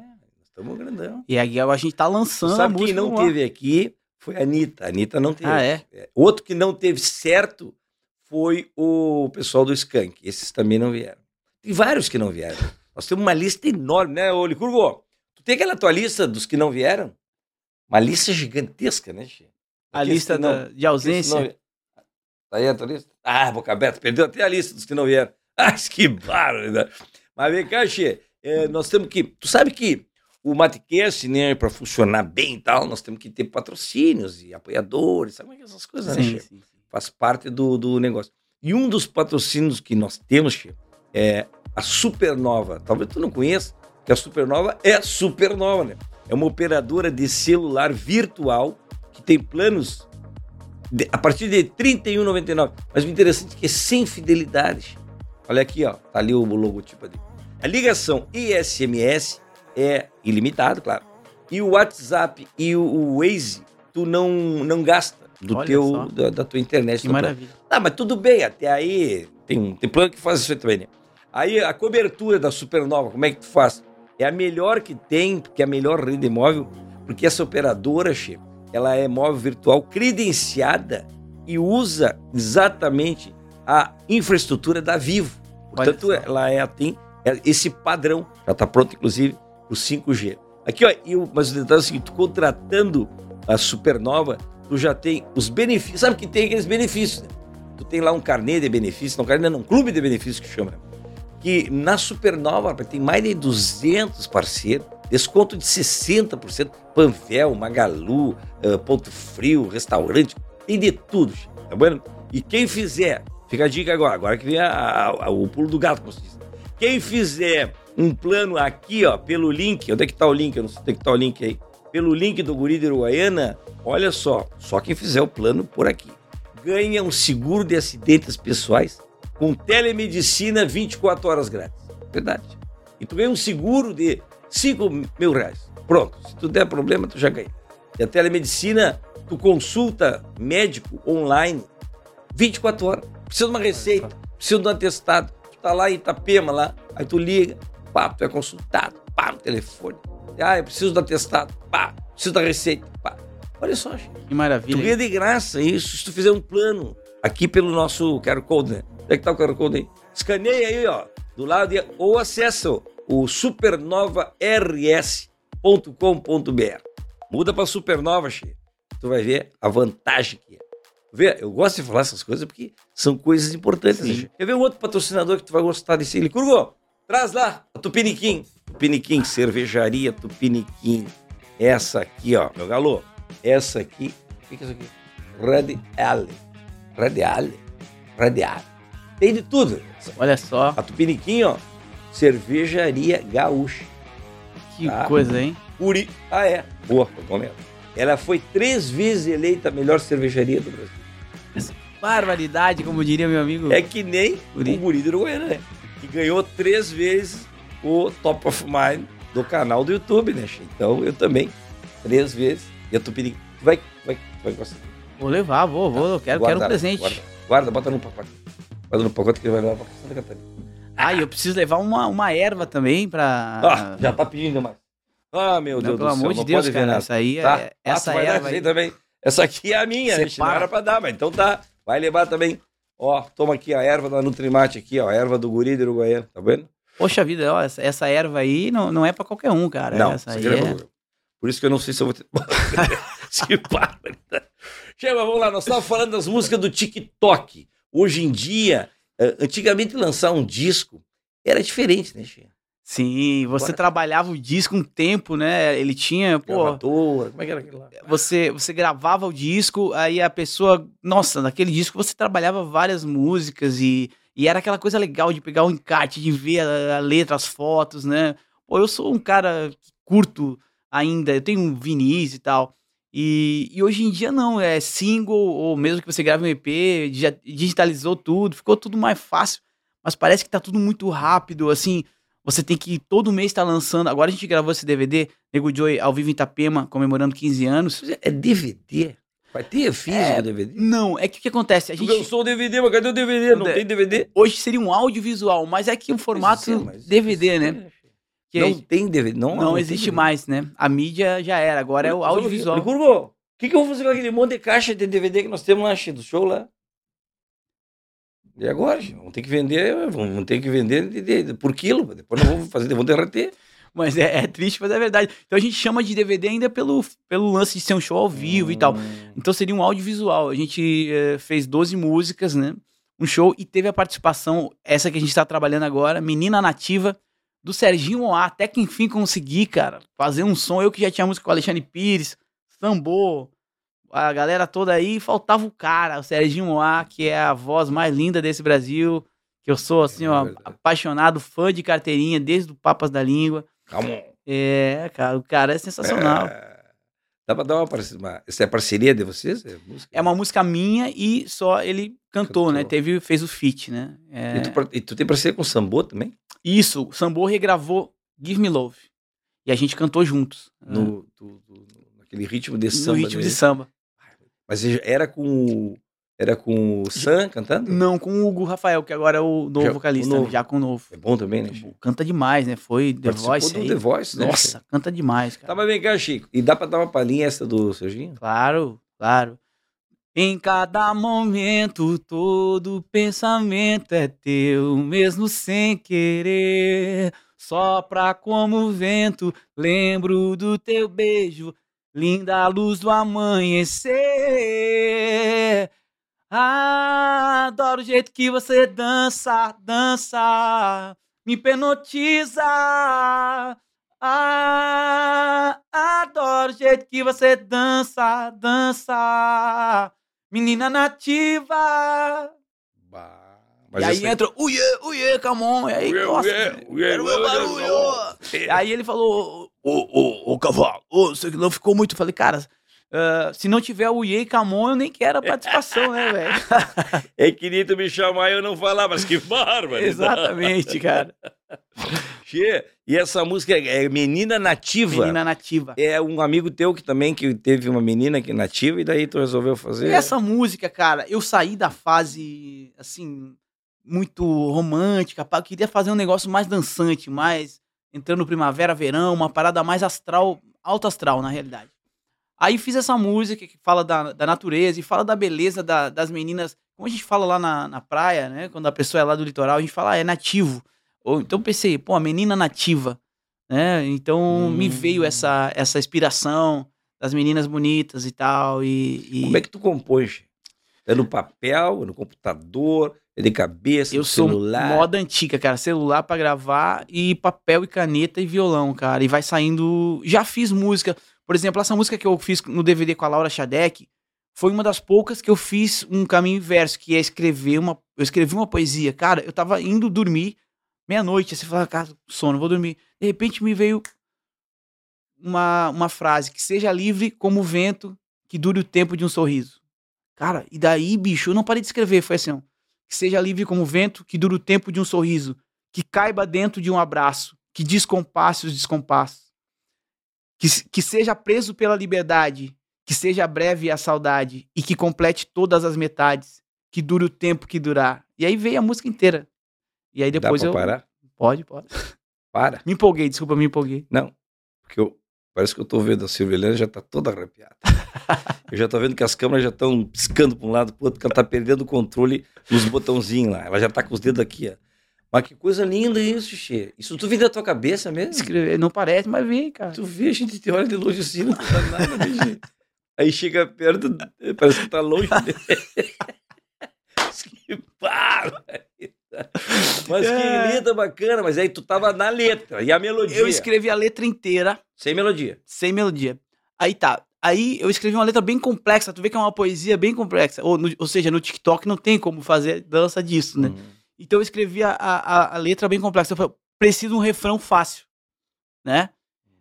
estamos grandão. E aí agora a gente tá Tu lançando a sabe quem música não teve aqui foi a Anitta. A Anitta não teve. Ah, é? Outro que não teve certo foi o pessoal do Skank. Esses também não vieram. Tem vários que não vieram. Nós temos uma lista enorme, né, ô Licurgo? Tu tem aquela tua lista dos que não vieram? Uma lista gigantesca, né, Che? A lista não- da- de ausência. não- Tá aí a tua lista? Ah, boca aberta. Perdeu até a lista dos que não vieram. *laughs* Ah, que bárbaro. né? Mas vem cá, Che. é, nós temos que... Tu sabe que o Matcast, né, para funcionar bem e tal, nós temos que ter patrocínios e apoiadores, sabe como é que é essas coisas, né, Sim, Che? sim, sim. Faz parte do, do negócio. E um dos patrocínios que nós temos, Che, é a Supernova. Talvez tu não conheça, que a Supernova é Supernova, né? É uma operadora de celular virtual que tem planos de- a partir de R$ 31,99. Mas o interessante é que é sem fidelidade. Olha aqui, ó. Tá ali o logotipo ali. A ligação e SMS é ilimitado, claro. E o WhatsApp e o, Waze, tu não, não gasta. do Olha teu, da, da tua internet. Que plano. maravilha. Ah, mas tudo bem, até aí tem, tem plano que faz isso aí também, né? Aí a cobertura da Supernova, como é que tu faz? É a melhor que tem, porque é a melhor rede móvel, porque essa operadora, che, ela é móvel virtual credenciada e usa exatamente a infraestrutura da Vivo. Portanto, ela é, tem esse padrão, já está pronto, inclusive, o 5G. Aqui, ó, e o- mas o detalhe é o seguinte, contratando a Supernova, tu já tem os benefícios, sabe que tem aqueles benefícios, né? Tu tem lá um carnê de benefícios, não carnê não, um clube de benefícios que chama, né? que na Supernova tem mais de 200 parceiros, desconto de 60%, Panvel, Magalu, eh, Ponto Frio, restaurante, tem de tudo, tá bom? E quem fizer, fica a dica agora, agora que vem a- a- a- o pulo do gato, como se diz. Quem fizer um plano aqui, ó, pelo link, onde é que tá o link? Eu não sei onde é que tá o link aí. Pelo link do Guri de Uruguaiana, olha só, só quem fizer o plano por aqui. Ganha um seguro de acidentes pessoais com telemedicina 24 horas grátis. Verdade. E tu ganha um seguro de 5 mil reais. Pronto. Se tu der problema, tu já ganha. E a telemedicina, tu consulta médico online 24 horas. Precisa de uma receita, precisa de um atestado. Tu tá lá em Itapema, lá, aí tu liga, pá, tu é consultado, pá, no telefone. Ah, eu preciso do atestado, pá, preciso da receita, pá. Olha só, gente. Que Tu maravilha. ganha de graça isso se tu fizer um plano aqui pelo nosso QR Code, né? Onde é que tá o QR Code aí? Escaneia aí, ó, do lado de, ou acessa o supernovaRS.com.br. Muda pra Supernova, che. Tu vai ver a vantagem que é. Vê, eu gosto de falar essas coisas porque são coisas importantes. Né? Quer ver um outro patrocinador que tu vai gostar desse? Licurgo, traz lá a Tupiniquim. Tupiniquim, cervejaria Tupiniquim. Essa aqui, ó, meu galo. Essa aqui, o que que é isso aqui? Red Ale. Red Ale. Red Ale. Tem de tudo. Olha só, A Tupiniquim, ó, cervejaria gaúcha. que Tá. coisa, hein? Uri. Ah, é. Boa, mesmo. Ela foi três vezes eleita a melhor cervejaria do Brasil. Barbaridade, como diria meu amigo. É que nem Guri. o Guri do Uruguaiana, né? Que ganhou três vezes o Top of Mind do canal do YouTube, né? Então eu também, três vezes. E a Tupiniquim. Tu vai, vai, vai gostar. Vou levar, vou, vou. Eu quero, quero um Guarda, presente. Guarda, guarda, bota no pacote. Guarda no pacote que ele vai levar pra Santa Catarina. Ah, e eu preciso levar uma, uma erva também pra. Ah, já tá pedindo demais. Ah, meu Deus pelo do céu, amor de não Deus, cara. Essa aí Tá? é. Ah, Essa dar erva essa aí aí. também. Essa aqui é a minha, né? Separa. Não era pra dar, mas então tá. Vai levar também. Ó, toma aqui a erva da Nutrimate aqui, ó. A erva do guri de Uruguaiana, tá vendo? Poxa vida, ó, essa, essa erva aí não, não é pra qualquer um, cara. não, essa aí é... é Por isso que eu não sei se eu vou ter... *laughs* Se para. Chega, vamos lá. Nós estávamos falando das músicas do TikTok. Hoje em dia, eh, antigamente lançar um disco era diferente, né, Che? Sim, você Agora- trabalhava o disco um tempo, né? Ele tinha, pô, Gravadora, como é que era aquilo lá? você, você gravava o disco, aí a pessoa, nossa, naquele disco você trabalhava várias músicas e, e era aquela coisa legal de pegar o encarte, de ver a, a letra, as fotos, né? Pô, eu sou um cara que curto ainda, eu tenho um vinis e tal. E, e hoje em dia não, é single, ou mesmo que você grave um EP, digitalizou tudo, ficou tudo mais fácil, mas parece que tá tudo muito rápido, assim, você tem que todo mês estar lançando. Agora a gente gravou esse DVD, Nego Joy ao vivo em Itapema, comemorando 15 anos. É DVD? Vai ter físico É, DVD? Não, é que o que acontece? A gente lançou o DVD, mas cadê o DVD? Não De- tem DVD? hoje seria um audiovisual, mas é que o formato é, mas- DVD, né? Que Não tem DVD. Não, não, tem existe DVD. mais, né? A mídia já era, agora é o audiovisual. Curvo, o que, que eu vou fazer com aquele monte de caixa de DVD que nós temos lá, do show lá? E agora, vamos ter que vender, vamos ter que vender de- de- de- por quilo, depois nós vamos fazer, vamos derreter. Mas é, é triste, mas é verdade. Então a gente chama de DVD ainda pelo, pelo lance de ser um show ao vivo e tal. Hum. Então seria um audiovisual. A gente eh, fez 12 músicas, né? Um show e teve a participação, essa que a gente tá trabalhando agora, Menina Nativa, do Serginho Moá. Até que enfim consegui, cara, fazer um som. Eu que já tinha música com o Alexandre Pires, Sambô, a galera toda aí. Faltava o cara, o Serginho Moá, que é a voz mais linda desse Brasil. Que eu sou, assim, É ó, apaixonado, fã de carteirinha, desde o Papas da Língua. Calma. É, cara, o cara é sensacional. É, dá pra dar uma, parceria? uma- Essa é parceria de vocês? É, música? É uma música minha e só ele cantou, Cantou. né? Teve, fez o feat, né? É, E, tu, e tu tem parceria com o Sambô também? Isso, o Sambô regravou Give Me Love. E a gente cantou juntos. né? No, do- do- naquele ritmo de no samba. ritmo de samba. Mas era com era com o Sam cantando? Não, com o Hugo Rafael, que agora é o novo Já- vocalista, o novo. né? já com o novo. É bom também, né, Chico? Canta demais, né? Foi The Participou Voice do aí. The Voice, né, Nossa, canta demais, cara. Tá, mas vem cá, Chico. E dá pra dar uma palhinha essa do Serginho? Claro, claro. Em cada momento, todo pensamento é teu, mesmo sem querer. Sopra como vento, lembro do teu beijo, linda luz do amanhecer. Ah, adoro o jeito que você dança, dança, me hipnotiza. Ah, adoro o jeito que você dança, dança, menina nativa. Bah, e aí essa- entra, uiê, uiê, come on. E aí, Uiê, nossa, uiê, velho, uiê, quero meu uiê, barulho. uiê. E aí ele falou, ô, ô, ô, cavalo, ô, isso aqui não ficou muito. Falei, cara, ah, se não tiver o Uiê e Camon, eu nem quero a participação, né, velho? *laughs* É que nem tu me chamar e eu não falar, mas que bárbaro. *laughs* Exatamente, cara. Che, e essa música é é Menina Nativa. Menina nativa. É um amigo teu que também que teve uma menina que é nativa e daí tu resolveu fazer. E essa música, cara, eu saí da fase, assim, muito romântica, eu queria fazer um negócio mais dançante, mais entrando primavera, verão, uma parada mais astral, alto astral, na realidade. Aí fiz essa música que fala da, da natureza e fala da beleza da- das meninas, como a gente fala lá na, na praia, né, quando a pessoa é lá do litoral, a gente fala, ah, é nativo. Ou, então pensei, pô, a menina nativa, né, então me Hum. veio essa, essa inspiração das meninas bonitas e tal, e... e- Como é que tu? Che? É no papel, é no computador, de cabeça, Eu no sou celular? moda antiga, cara. Celular pra gravar e papel e caneta e violão, cara. E vai saindo. Já fiz música. Por exemplo, essa música que eu fiz no DVD com a Laura Xadec foi uma das poucas que eu fiz um caminho inverso, que é escrever uma. Eu escrevi uma poesia. Cara, eu tava indo dormir meia-noite. Assim, falava, cara, sono, vou dormir. De repente me veio uma, uma frase: que seja livre como o vento que dure o tempo de um sorriso. Cara, e daí, bicho, eu não parei de escrever. Foi assim, ó que seja livre como o vento, que dure o tempo de um sorriso, que caiba dentro de um abraço, que descompasse os descompassos, que, que seja preso pela liberdade, que seja breve a saudade e que complete todas as metades, que dure o tempo que durar. E aí veio a música inteira. E aí depois Dá pra eu. parar? Pode, pode. Para. Me empolguei, desculpa, me empolguei. Não, porque eu, parece que eu tô vendo a Silvia Helena já tá toda arrepiada. *laughs* eu já tô vendo que as câmeras já estão piscando para um lado pro outro, porque ela tá perdendo o controle nos botãozinhos lá. Ela já tá com os dedos aqui, ó. Mas que coisa linda isso, Xê. Isso tu vem da tua cabeça mesmo? Não parece, mas vem, cara. Tu vê, a gente te olha de longe assim, não tá nada, né? Aí chega perto, parece que tá longe *laughs* *laughs* que barra! *laughs* Mas É. que linda, bacana. Mas aí tu tava na letra e a melodia. Eu escrevi a letra inteira Sem melodia. sem melodia. Aí tá. Aí eu escrevi uma letra bem complexa. Tu vê que é uma poesia bem complexa. Ou, no- ou seja, no TikTok não tem como fazer dança disso, né? Hum. Então eu escrevi a, a, a- letra bem complexa. Eu falei, preciso de um refrão fácil, né?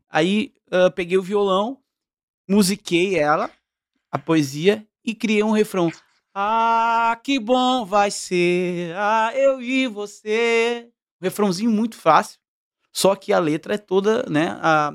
Aí ah, peguei o violão, musiquei ela, a poesia, e criei um refrão. Ah, que bom vai ser, ah, eu e você. Um refrãozinho muito fácil, só que a letra é toda, né? A,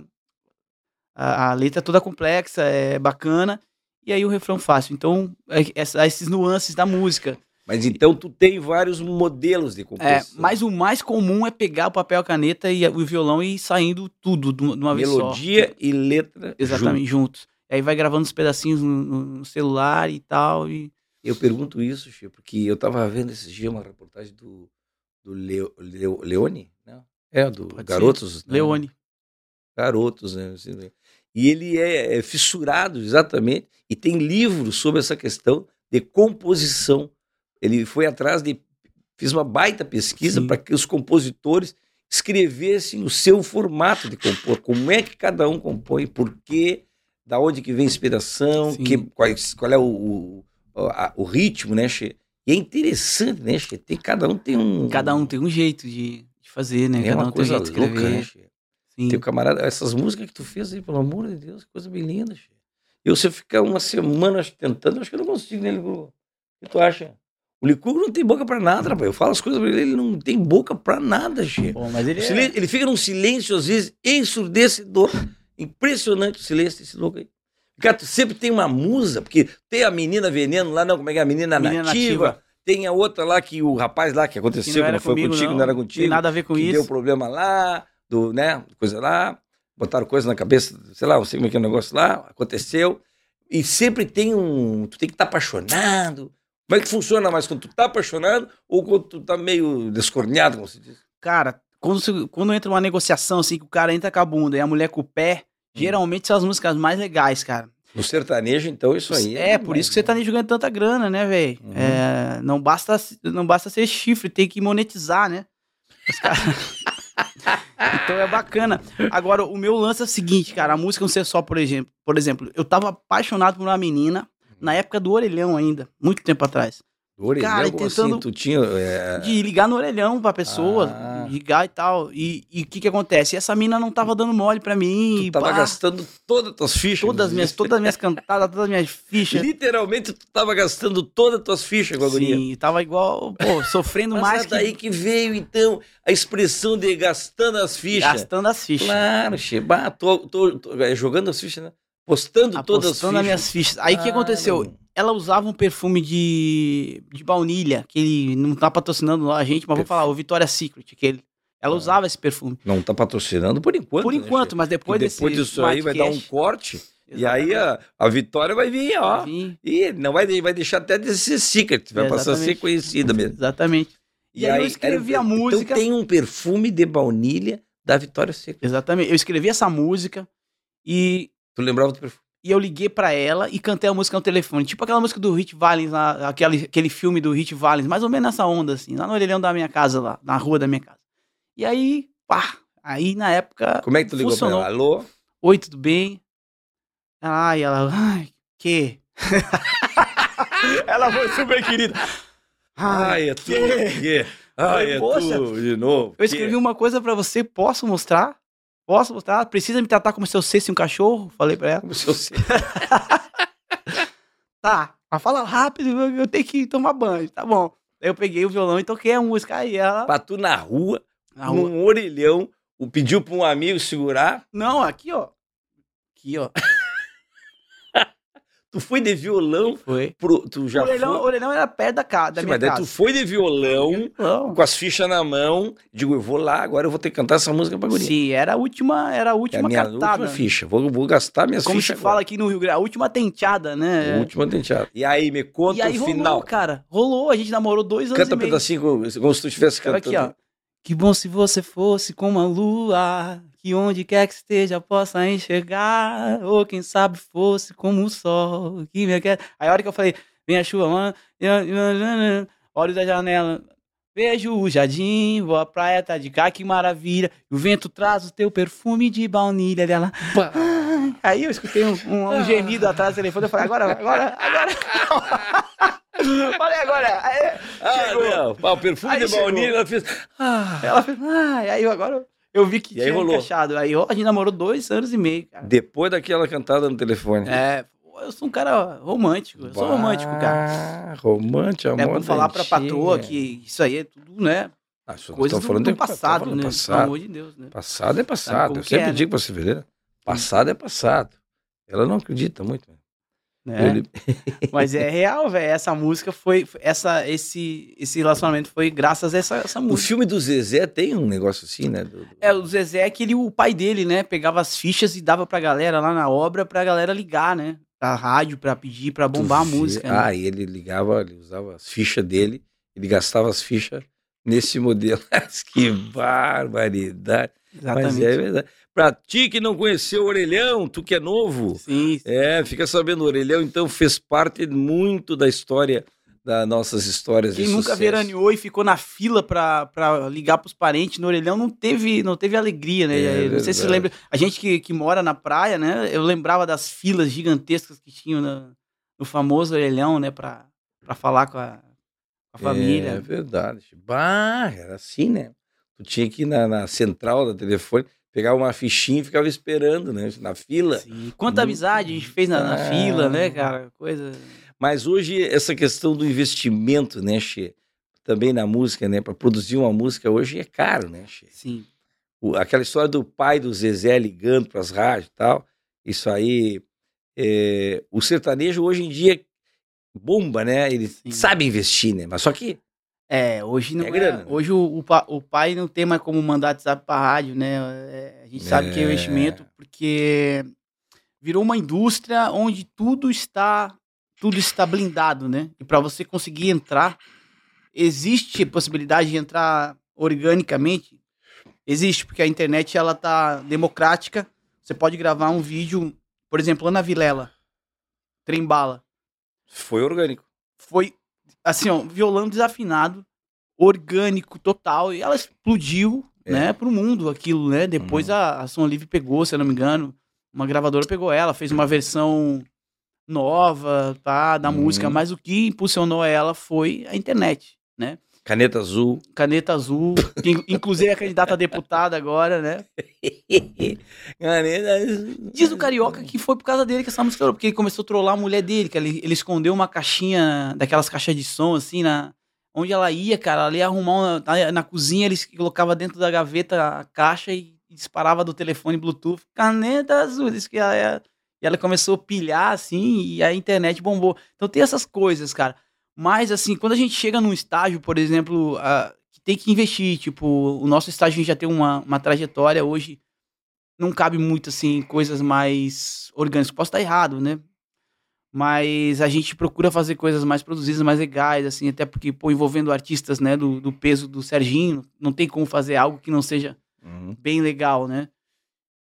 a, a letra é toda complexa, é bacana, e aí o refrão fácil. Então, é- essa- esses nuances da música. Mas então tu tem vários modelos de É, composição. mas o mais comum é pegar o papel, a caneta e o violão e ir saindo tudo de uma vez só. Melodia e letra. Exatamente, juntos. E aí vai gravando os pedacinhos no, no- no celular e tal. E... Eu pergunto isso, Chico, porque eu tava vendo esses dias uma reportagem do, do Leo, Leo- Leone, não? É, do Pode. Garotos. né? Leone. Garotos, né? assim, né? E ele é, é fissurado, exatamente, e tem livros sobre essa questão de composição. Ele foi atrás de. Fiz uma baita pesquisa para que os compositores escrevessem o seu formato de compor, como é que cada um compõe, por quê, da onde que vem a inspiração, Sim. que, quais- qual é o, o, a- o ritmo, né, Che? E é interessante, né, Che? Tem, cada um tem um. Cada um tem um jeito de, de fazer, né? é Cada uma um tem um coisa jeito de louca, né, Che? Sim. Teu camarada, essas músicas que tu fez aí, pelo amor de Deus, que coisa bem linda, Che. Eu, se eu ficar uma semana tentando, acho que eu não consigo, né, Licurgo? O que tu acha? O Licurgo não tem boca pra nada, rapaz. Eu falo as coisas pra ele, ele não tem boca pra nada, Che. Bom, mas ele O é... Ele fica num silêncio, às vezes, ensurdecedor. Impressionante o silêncio desse louco aí. Cara, tu sempre tem uma musa, porque tem a menina veneno lá, não, como é que é? A menina, Menina nativa. nativa. Tem a outra lá que o rapaz lá que aconteceu, Que não que não foi comigo, contigo, não. não era Tem contigo. nada a ver com que isso. deu problema lá, do, né, coisa lá, botaram coisa na cabeça, sei lá, não sei como é que é o negócio lá, aconteceu. E sempre tem um, tu tem que estar apaixonado. Como é que funciona mais quando tu tá apaixonado ou quando tu tá meio descorneado, como se diz? Cara, quando, quando entra uma negociação assim, que o cara entra com a bunda e a mulher com o pé. Geralmente são as músicas mais legais, cara. No sertanejo, então, isso aí. É, por isso que você tá nem jogando tanta grana, né, velho? Uhum. É, não, basta, não basta ser chifre, tem que monetizar, né? Os caras- *laughs* então é bacana. Agora, o meu lance é o seguinte, cara, a música não ser só, por exemplo, por exemplo, eu tava apaixonado por uma menina na época do orelhão ainda, muito tempo atrás. Orelhão, Cara, como tentando- assim, tu tinha... é, De ligar no orelhão pra pessoa, Ah. ligar e tal. E e o que que acontece? Essa mina não tava dando mole pra mim. Tu tava pá, gastando todas as tuas fichas. todas as minhas, todas as minhas cantadas, todas as minhas *laughs* fichas. Literalmente, tu tava gastando todas as tuas fichas com a guria. Sim, tava igual, pô, sofrendo Mas mais é daí que veio, então, a expressão de gastando as fichas. gastando as fichas. Claro, Cheba, tô, tô, tô, é, jogando as fichas, né? Postando todas as Apostando fichas. as minhas fichas. Aí o que Ah, aconteceu? meu. Ela usava um perfume de, de baunilha, que ele não tá patrocinando a gente, mas vou falar, o Victoria's Secret, que ele, ela Ah. usava esse perfume. Não tá patrocinando por enquanto. Por né, enquanto, Che? mas depois, Depois, depois desse disso aí vai dar um corte. E aí a, a vitória vai vir, ó. vai vir. E não vai, vai deixar até de ser secret, vai passar a ser Exatamente. conhecida mesmo. Exatamente. E, aí, eu escrevi era- a música. Então tem um perfume de baunilha da Vitória Seca. Exatamente. Eu escrevi essa música e, Tu lembrava do perfume? E eu liguei pra ela e cantei a música no telefone. Tipo aquela música do Hit Valens, lá, aquele, aquele filme do Hit Valens, mais ou menos nessa onda, assim, lá no orelhão da minha casa, lá, na rua da minha casa. E aí, pá, aí na época. Como é que tu ligou Funcionou. pra ela? Alô? Oi, tudo bem? Ai, ela, ai, que? *laughs* ela foi super querida. Ai, é tu. quê? Ai, é tu, de novo. Eu escrevi uma coisa pra você, posso mostrar? Posso mostrar? Precisa me tratar como se eu fosse um cachorro? Falei pra ela. Como se eu sei. *laughs* Tá, mas fala rápido, eu eu tenho que tomar banho, tá bom. Aí eu peguei o violão e toquei a música. Aí ela. Pra tu na rua, Na rua. num orelhão, o pediu pra um amigo segurar. Não, aqui, ó. Aqui, ó. Tu foi de violão Foi. pro. Tu já o orelhão, o foi. orelhão era perto da, ca... da Sim, minha mas daí casa. tu foi de violão, Não. com as fichas na mão. Digo, eu vou lá, agora eu vou ter que cantar essa música pra guria. Sim, era a última, era a É a última minha cantada. última ficha. Vou, vou gastar minhas Como se fichas fala agora. aqui no Rio Grande, a última tenteada, né? O último tenteado. E aí, me conta e aí o rolou, final. cara. Rolou, a gente namorou dois anos Canta um pedacinho como, como se tu estivesse cantando. aqui, ó. Que bom se você fosse como a lua, que onde quer que esteja possa enxergar, ou quem sabe fosse como o sol, que me quer. Aí a hora que eu falei, vem a chuva, mano, olho da janela, vejo o jardim, vou à praia, tá de cá, que maravilha, o vento traz o teu perfume de baunilha dela. Pá. Aí eu escutei um, um- um gemido atrás do telefone, eu falei, agora, agora, agora. *laughs* Falei, agora. Aí, Ah, chegou. não. O perfume Aí de baunilha, ela fez... Ah. Ela fez, ah, e aí eu agora eu vi que E aí tinha rolou. encaixado. Aí a gente namorou dois anos e meio, cara. Depois daquela cantada no telefone. É, eu sou um cara romântico, eu sou romântico, cara. Romântico, amor. É bom falar pra patroa que isso aí é tudo, né? Ah, estamos do, falando do passado, falando né? Pelo Passado. amor de Deus, né? passado é passado. Eu sempre é, né? digo pra Severina. Passado é passado. Ela não acredita muito. Né? Ele- *laughs* Mas é real, velho. Essa música foi. Essa, esse, esse relacionamento foi graças a essa, essa O música. filme do Zezé tem um negócio assim, né? do- É, o Zezé é que ele, o pai dele, né? Pegava as fichas e dava pra galera lá na obra pra galera ligar, né? Pra rádio, pra pedir, pra bombar a música. né? Ah, e ele ligava, ele usava as fichas dele, ele gastava as fichas nesse modelo. *laughs* Mas que barbaridade. Mas Exatamente. é verdade. Pra ti que não conheceu o Orelhão, tu que é novo, Sim, sim. é, fica sabendo, o Orelhão então fez parte muito da história, das nossas histórias Quem nunca sucesso. veraneou e ficou na fila pra, pra ligar pros parentes no orelhão não teve, não teve alegria, né? É não sei se você verdade. lembra. A gente que, que mora na praia, né? Eu lembrava das filas gigantescas que tinham na- no famoso orelhão, né? Pra, pra falar com a, a É família. verdade. Bah, era assim, né? Tu tinha que ir na, na central da telefone, pegar uma fichinha e ficava esperando, né? Na fila. Sim. Quanta amizade a gente fez na, na Ah. fila, né, cara? Coisa. Mas hoje, essa questão do investimento, né, Che? Também na música, né? Para produzir uma música hoje é caro, né, Che? Sim. O- aquela história do pai do Zezé ligando para as rádios e tal, isso aí é, o sertanejo hoje em dia bomba, né? Ele Sim. sabe investir, né? Mas só que É, hoje não É é. grana? Hoje o, o, pa- o pai não tem mais como mandar WhatsApp pra rádio, né? É, a gente sabe que é É. investimento, porque virou uma indústria onde tudo está tudo está blindado, né? E para você conseguir entrar, existe possibilidade de entrar organicamente? Existe, porque a internet ela tá democrática. Você pode gravar um vídeo, por exemplo, Ana Vilela, Trembala foi orgânico. foi assim, ó, violão desafinado, orgânico total, e ela explodiu, É. né, pro mundo aquilo, né? Depois Uhum. a, a Som Livre pegou, se eu não me engano, uma gravadora pegou ela, fez uma versão nova, tá, da Uhum. música, mas o que impulsionou ela foi a internet, né? Caneta azul. Caneta Azul, que in- inclusive é candidata a deputada agora, né? *laughs* Caneta azul. Diz o Carioca que foi por causa dele que essa música estourou, porque ele começou a trollar a mulher dele, que ele, ele escondeu uma caixinha, daquelas caixas de som, assim, na, onde ela ia, cara, ela ia arrumar uma, na, na cozinha, ele colocava dentro da gaveta a caixa e disparava do telefone Bluetooth, caneta azul, disse que ela ia- e ela começou a pilhar, assim, e a internet bombou. Então tem essas coisas, cara. Mas, assim, quando a gente chega num estágio, por exemplo, que tem que investir, tipo, o nosso estágio a gente já tem uma, uma trajetória hoje, não cabe muito, assim, coisas mais orgânicas. Posso estar errado, né? Mas a gente procura fazer coisas mais produzidas, mais legais, assim, até porque, pô, envolvendo artistas, né, do, do peso do Serginho, não tem como fazer algo que não seja Uhum. bem legal, né?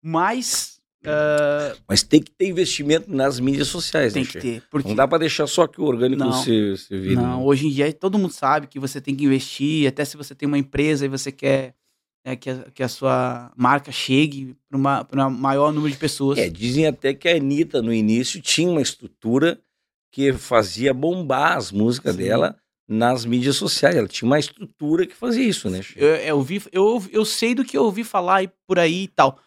Mas ah, Mas tem que ter investimento nas mídias sociais, tem né, que ter. Porque, Não dá pra deixar só que o orgânico Não. se, se vire. Não, hoje em dia todo mundo sabe que você tem que investir, até se você tem uma empresa e você quer né, que, a, que a sua marca chegue para um maior número de pessoas. É, dizem até que a Anitta, no início, tinha uma estrutura que fazia bombar as músicas Sim. dela nas mídias sociais. Ela tinha uma estrutura que fazia isso, né? Eu, eu, ouvi, eu, eu sei do que eu ouvi falar aí por aí e tal.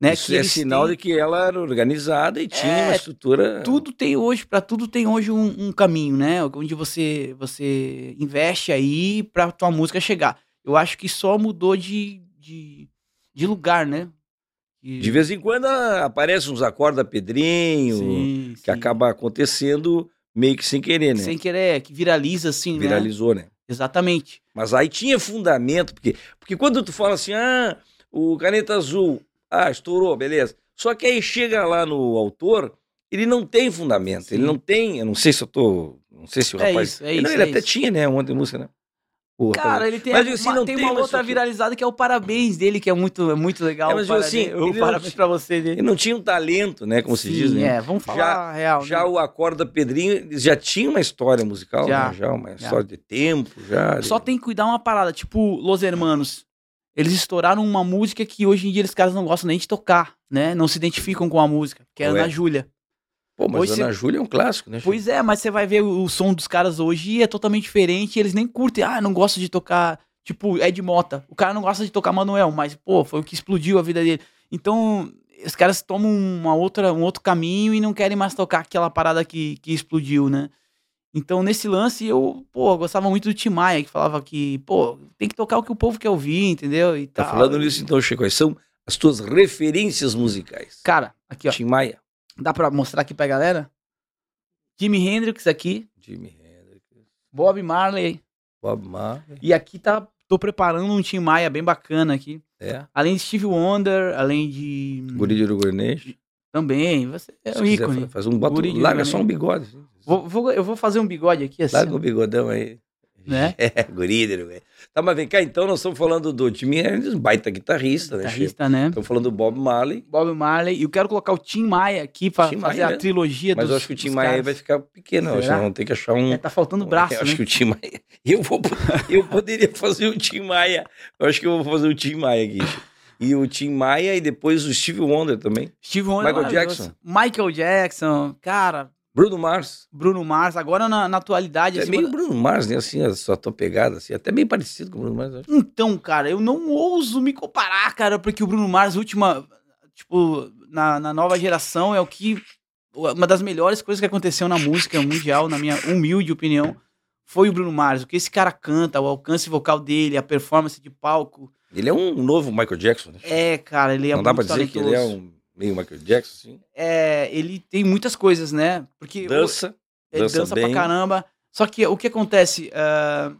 Né, Isso que é sinal têm- de que ela era organizada e tinha É, uma estrutura. tudo tem hoje, para tudo tem hoje um, um caminho, né? Onde você você investe aí para tua música chegar. Eu acho que só mudou de, de, de lugar, né? E- De vez em quando ah, aparecem uns acorda Pedrinho, Sim, que sim. acaba acontecendo meio que sem querer, né? sem querer, que viraliza assim, né? Viralizou, né? Exatamente. Mas aí tinha fundamento, porque, porque quando tu fala assim, ah, o caneta azul, ah, estourou, beleza. Só que aí chega lá no autor, ele não tem fundamento, ele Sim. não tem, eu não sei se eu tô, não sei se o É rapaz... isso, é Não, isso, ele é até isso. tinha, né, um monte de música, né? Rapaz- Cara, ele tem, Mas, uma, assim, não tem tem uma uma outra viralizada que é o parabéns dele, que é muito, é muito legal. É, mas, eu, assim, parabéns, ele não parabéns pra você ele dele. não tinha um talento, né, como se Sim, diz, né? É, vamos falar a real. Já né? o Acorda Pedrinho já tinha uma história musical, Já, né? já uma já. história de tempo, já. Só tem que cuidar uma parada, tipo Los Hermanos. Eles estouraram uma música que hoje em dia eles caras não gostam nem de tocar, né? Não se identificam com a música, que é Qual é? Ana Júlia. Pô, mas Hoje Ana Júlia é um clássico, né? Pois é, mas você vai ver o, o som dos caras hoje e é totalmente diferente, eles nem curtem. Ah, não gosto de tocar, tipo, Ed Mota. O cara não gosta de tocar Manuel, mas pô, foi o que explodiu a vida dele. Então, os caras tomam uma outra, um outro caminho e não querem mais tocar aquela parada que, que explodiu, né? Então, nesse lance, eu, pô, gostava muito do Tim Maia, que falava que, pô, tem que tocar o que o povo quer ouvir, entendeu? E Tá tal. falando nisso então, Chico, quais são as tuas referências musicais? Cara, aqui, ó. Tim Maia. Dá pra mostrar aqui pra galera? Jimi Hendrix aqui, Jimi Hendrix, Bob Marley. Bob Marley. E aqui tá, tô preparando um Tim Maia bem bacana aqui. É. Além de Steve Wonder, além de... Guri de Uruguaianês. Também, você é Se um quiser, ícone. Faz um bota, larga só um bigode. assim. Vou, vou- eu vou fazer um bigode aqui assim. Larga o bigodão aí. Né? *laughs* É, guri de Uruguaianês. Tá, mas vem cá, então nós estamos falando do Jimi Hendrix, um baita guitarrista, né? Guitarrista, né? Estamos falando do Bob Marley, Bob Marley. E eu quero colocar o Tim Maia aqui pra Tim fazer Maia, a né? trilogia mas dos eu acho que o Tim Maia caras. vai ficar pequeno. Eu acho Será? vamos ter que achar um... É, tá faltando braço, *laughs* eu acho né? que o Tim Maia... *laughs* Eu, vou, eu poderia fazer o Tim Maia. Eu acho que eu vou fazer o Tim Maia aqui. E o Tim Maia e depois o Steve Wonder também. Steve Wonder. Michael. Jackson. Michael Jackson. Cara, Bruno Mars. Bruno Mars. Agora na, na atualidade... É assim, meio Bruno Mars, né? Assim, a sua tua pegada, assim. Até bem parecido com o Bruno Mars. acho. Então, cara, eu não ouso me comparar, cara, porque o Bruno Mars, última, tipo, na, na nova geração, é o que. Uma das melhores coisas que aconteceu na música mundial, na minha humilde opinião, foi o Bruno Mars. O que esse cara canta, o alcance vocal dele, a performance de palco. Ele é um novo Michael Jackson, né? É, cara, ele é Não dá pra dizer que ele é talentoso. um Meio Michael Jackson, assim. É, ele tem muitas coisas, né? Porque Dança. ele dança dança, bem. pra caramba. Só que o que acontece? ah,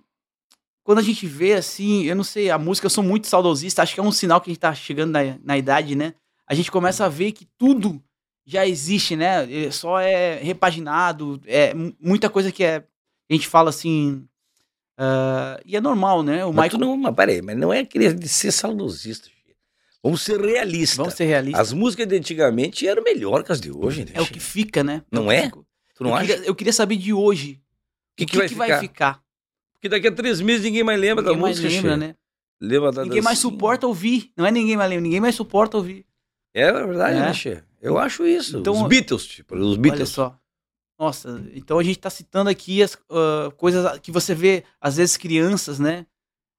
quando a gente vê assim, eu não sei, a música, eu sou muito saudosista, acho que é um sinal que a gente tá chegando na, na idade, né? A gente começa a ver que tudo já existe, né? É, Só é repaginado, é mu- muita coisa que é. A gente fala assim. ah, e é normal, né? O Mas Michael. não, mas peraí, mas não é querer de ser saudosista. Vamos ser realistas. Vamos ser realistas. As músicas de antigamente eram melhor que as de hoje, né? É o que fica, né? Não que é? Tu não eu, acha? queria, eu queria saber de hoje. O que, o que, vai, ficar? ficar? Porque daqui a três meses ninguém mais lembra Ninguém da mais música. lembra, Chico. né? Lembra da Ninguém mais suporta ouvir. Não é ninguém mais lembra, ninguém mais suporta ouvir. É verdade, É. né, Che? Eu acho isso. Então, os Beatles, tipo, os Olha Beatles. só. Nossa, então a gente tá citando aqui as ah, coisas que você vê, às vezes, crianças, né?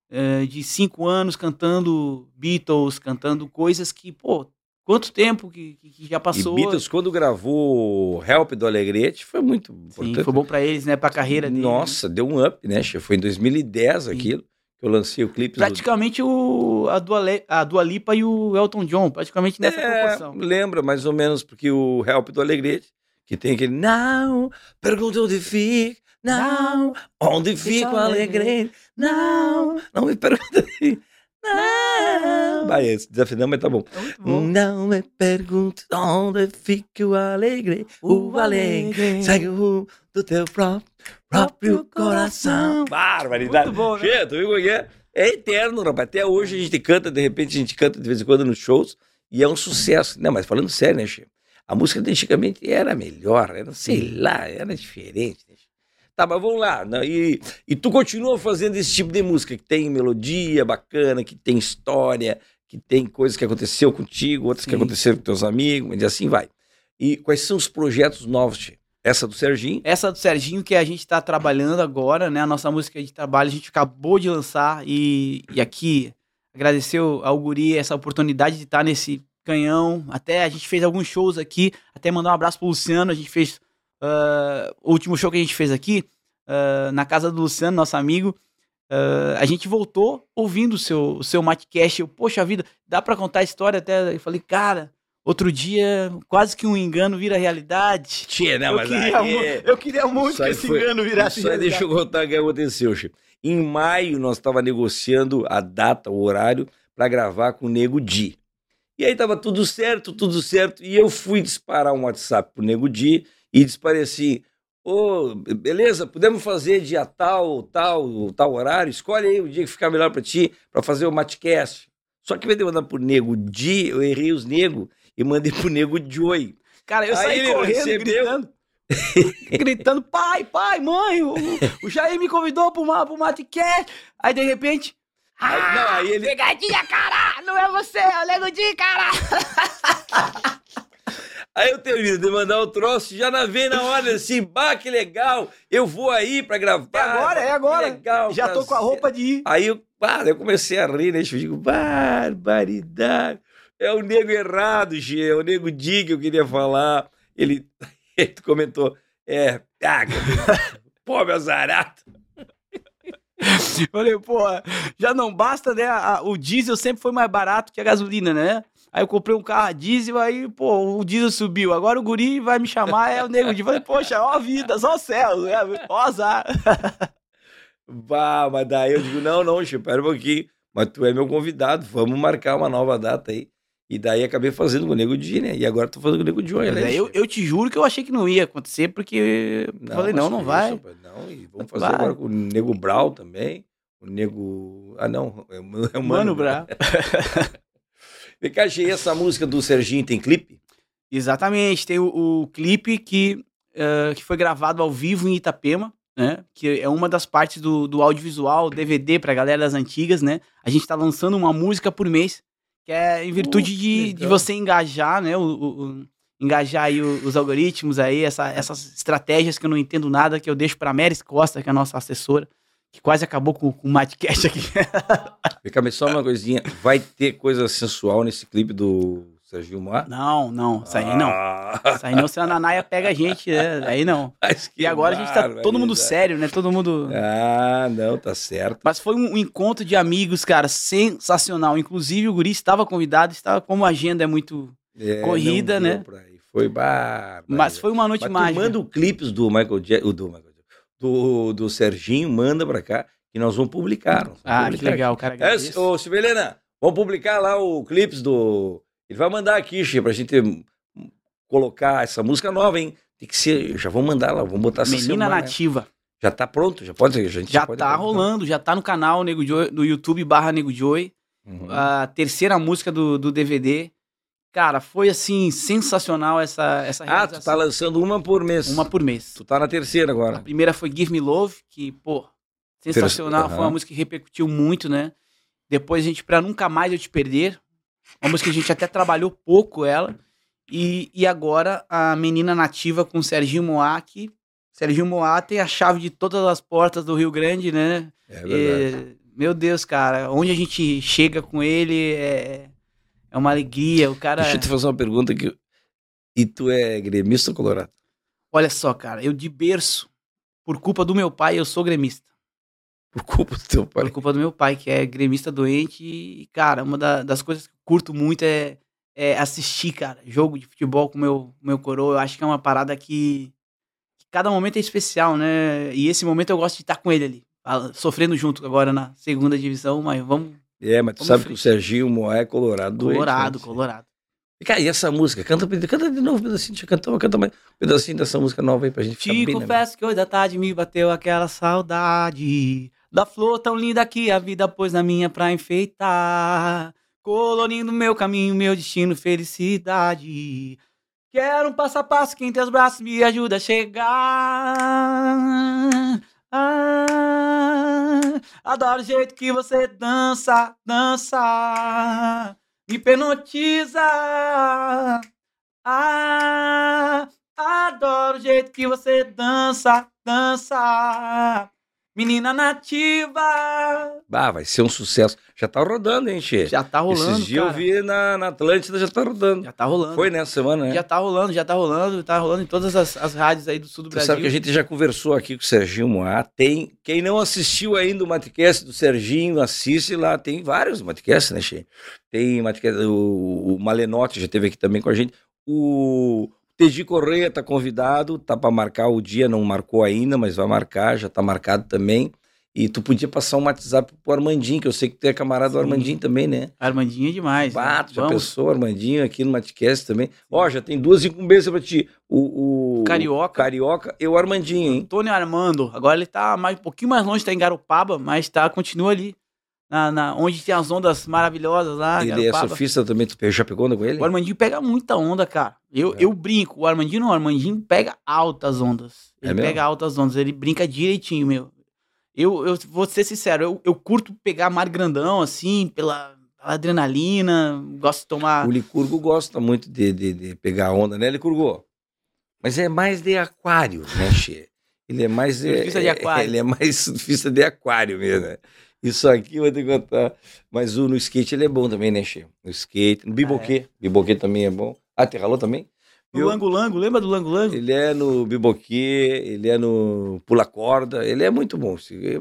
Eh, de cinco anos cantando Beatles, cantando coisas que, pô, quanto tempo que, que- já E passou. Beatles, quando gravou Help do Alegrete, foi muito Sim, importante. foi bom pra eles, né? Pra carreira dele. Nossa, deu um up, né? Foi em 2010 Sim. aquilo que eu lancei o clipe. do- Praticamente o, a, Dua, Le- a Dua Lipa e o Elton John, praticamente nessa É, proporção. lembra mais ou menos, porque o Help do Alegrete, que tem aquele não, pergunta onde fica, não, onde fica o Alegrete, não, não me pergunta, não. Vai, esse desafinamos, mas tá bom. Bom. Não me pergunte onde fica o alegre, o alegre, segue o do teu próprio, próprio coração. Barbaridade. Muito bom, né? Che, tu viu como é é? É eterno, rapaz. Até hoje a gente canta, de repente a gente canta de vez em quando nos shows e é um sucesso. Não, mas falando sério, né, Che? A música antigamente era melhor, era, sei lá, era diferente. Tá, mas vamos lá. né? E, e tu continua fazendo esse tipo de música que tem melodia bacana, que tem história, que tem coisas que aconteceu contigo, outras que Sim. aconteceram com teus amigos, e assim vai. E quais são os projetos novos, Che? Essa do Serginho? Essa do Serginho que a gente tá trabalhando agora, né? A nossa música de trabalho, a gente acabou de lançar e, e aqui agradecer ao Guri essa oportunidade de estar nesse canhão. Até a gente fez alguns shows aqui, até mandar um abraço pro Luciano, a gente fez ah, o último show que a gente fez aqui, ah, na casa do Luciano, nosso amigo. ah, a gente voltou ouvindo o seu, o seu Matcast. Eu, poxa vida, dá pra contar a história até. Eu falei, cara, outro dia quase que um engano vira realidade. Tchê, não, eu, queria mu- eu queria muito que aí esse foi- engano virasse Isso aí deixa eu contar o que aconteceu, Chico. Em maio, nós estávamos negociando a data, o horário, para gravar com o Nego Di. E aí tava tudo certo, tudo certo. E eu fui disparar um WhatsApp pro Nego Di e disparei assim: Ô, beleza, podemos fazer dia tal, tal, tal horário? Escolhe aí o dia que ficar melhor para ti, para fazer o Matcast. Só que em vez de eu mandar pro Nego Di, eu errei os nego e mandei pro Nego Joy. Cara, eu Aí saí correndo, recebeu. gritando. *laughs* gritando, pai, pai, mãe, o, o Jair me convidou pro, pro Matcast. Aí, de repente... Aí- não, aí ele- Pegadinha, cara! Não é você, é o Lego Di, cara! Eu termino de mandar o troço, já na vem na hora assim, bah, que legal, eu vou aí pra gravar. É agora, é agora. Legal. Já tô com a prazer. roupa de ir. Aí eu, pá, eu comecei a rir, né? Eu digo, barbaridade. É o nego errado, Gê, é o nego Di que eu queria falar. Ele, *laughs* ele comentou, é, ah, *laughs* pô, meu zarato. *laughs* Falei, pô, já não basta, né? o diesel sempre foi mais barato que a gasolina, né? Aí eu comprei um carro a diesel, aí, pô, o diesel subiu. Agora o guri vai me chamar, é o nego de. Falei, poxa, ó vida, só céu, né? ó azar. *laughs* Bah, mas daí eu digo, não, não, Chico, pera um pouquinho. Mas tu é meu convidado, vamos marcar uma nova data aí. E daí acabei fazendo com o Nego Di, né? E agora tô fazendo com o Nego Joy, Mas né? eu, eu te juro que eu achei que não ia acontecer, porque eu falei, não, não vai. isso, não, e vamos fazer Vai. agora com o Nego Brau também. O Nego. Ah, não, é o, é o Mano, Bra. *laughs* Vem cá, Gê, essa música do Serginho tem clipe? Exatamente, tem o, o clipe que, eh, que foi gravado ao vivo em Itapema, né? Que é uma das partes do, do audiovisual, DVD pra galera das antigas, né? A gente tá lançando uma música por mês, que é em virtude Uh, de, legal. de você engajar, né? O, o- o- engajar aí os algoritmos aí, essa- essas estratégias que eu não entendo nada, que eu deixo pra Meris Costa, que é a nossa assessora, que quase acabou com, com o Matcast aqui. *laughs* Vem só uma coisinha. Vai ter coisa sensual nesse clipe do Serginho Mar? Não, não, isso aí não. Ah, Isso aí não, senão a Nanaia pega a gente, né? Aí não. E agora a gente tá todo mundo barbaridade. sério, né? Todo mundo. Ah, não, tá certo. Mas foi um encontro de amigos, cara, sensacional. Inclusive o Guri estava convidado, estava como a agenda é muito É, corrida, né? Foi bar. Mas foi uma noite Mas tu mágica. manda clipes do Michael Jackson, do, Michael Jackson, do, do Serginho, manda pra cá, que nós vamos publicar. nós vamos Ah, que publicar legal, aqui. cara. É, ô, Silvelena, vamos publicar lá o clipes do. Ele vai mandar aqui, Xê, pra gente hum, colocar essa música nova, hein? Tem que ser. Já vamos mandar lá, vamos botar essa Menina semana. Nativa. Já tá pronto? Já pode? A gente Já pode tá rolando, já tá no canal Nego Joy, no YouTube barra Nego Joy. Uhum. A terceira música do, do DVD. Cara, foi assim, sensacional essa, essa Ah, tu tá lançando uma por mês. Uma por mês. Tu tá na terceira A agora. primeira foi Give Me Love, que, pô, sensacional. Aham. Foi uma música que repercutiu muito, né? Depois a gente, Pra Nunca Mais Eu Te Perder, uma música que a gente até trabalhou pouco ela. E, e agora a Menina Nativa com Serginho Moá, que Serginho Moá tem a chave de todas as portas do Rio Grande, né? É verdade. É, meu Deus, cara, onde a gente chega com ele é, é uma alegria. O cara. Deixa eu te fazer uma pergunta aqui. E tu é gremista ou colorado? Olha só, cara, eu de berço, por culpa do meu pai, eu sou gremista. Por culpa do teu pai. Por culpa do meu pai, que é gremista doente. E, cara, uma da- das coisas que eu curto muito é, é assistir, cara, jogo de futebol com o meu, meu coroa. Eu acho que é uma parada que, que cada momento é especial, né? E esse momento eu gosto de estar com ele ali. Sofrendo junto agora na segunda divisão, mas vamos. É, mas tu Vamos sabe que o Serginho Moá é colorado. doente, Colorado, né? colorado. E, Cara, e essa música? Canta, canta de novo um pedacinho. Deixa eu cantar, canta mais um pedacinho dessa música nova aí pra gente ficar Te bem confesso que hoje da tarde me bateu aquela saudade da flor tão linda que a vida pôs na minha pra enfeitar, colorindo meu caminho, meu destino, felicidade. Quero um passo a passo que em teus braços me ajuda a chegar. Ah, adoro o jeito que você dança, dança, hipnotiza. Ah, adoro o jeito que você dança, dança. Menina nativa. Bah, vai ser um sucesso. Já tá rodando, hein, Che? Já tá rolando, Esses dias eu vi na, na Atlântida, já tá rodando. Já tá rolando. Foi nessa semana, né? Já tá rolando, já tá rolando, tá rolando em todas as, as rádios aí do sul do Tu Brasil. sabe que a gente já conversou aqui com o Serginho Moá. Tem, quem não assistiu ainda o Matcast do Serginho, assiste lá. Tem vários Matcasts, né, Che? Tem Matcast, o, o Malenotti já esteve aqui também com a gente. O Tegi Correia tá convidado, tá para marcar o dia, não marcou ainda, mas vai marcar, já tá marcado também. E tu podia passar um WhatsApp pro Armandinho, que eu sei que tu é camarada do Sim. Armandinho também, né? Armandinho é demais. né? Bato, já Vamos. pensou, Armandinho aqui no Matcast também. Ó, já tem duas incumbências pra ti. O, o Carioca. Carioca e o Armandinho, hein? Antônio Armando. Agora ele tá mais, um pouquinho mais longe, tá em Garopaba, mas tá, continua ali. Na, na- onde tem as ondas maravilhosas lá. ele é Garopaba. surfista também, tu já pegou onda com ele? O Armandinho pega muita onda, cara. Eu, É. eu brinco. O Armandinho não, o Armandinho pega altas ondas. É Ele mesmo? pega altas ondas, ele brinca direitinho, meu. Eu, eu vou ser sincero, eu, eu curto pegar mar grandão, assim, pela, pela adrenalina, gosto de tomar. O Licurgo gosta muito de, de, de pegar onda, né, Licurgo? Mas é mais de aquário, né, Che? Ele é mais Surfista de aquário. *laughs* Ele é mais surfista de aquário mesmo, né? Isso aqui eu vou te contar. Mas o, no skate ele é bom também, né, Che? No skate, no biboquê. Biboquê também é bom. Ah, te ralou também? O Viu? Lango Lango, lembra do Lango Lango? Ele é no biboquê, ele é no pula corda, ele é muito bom.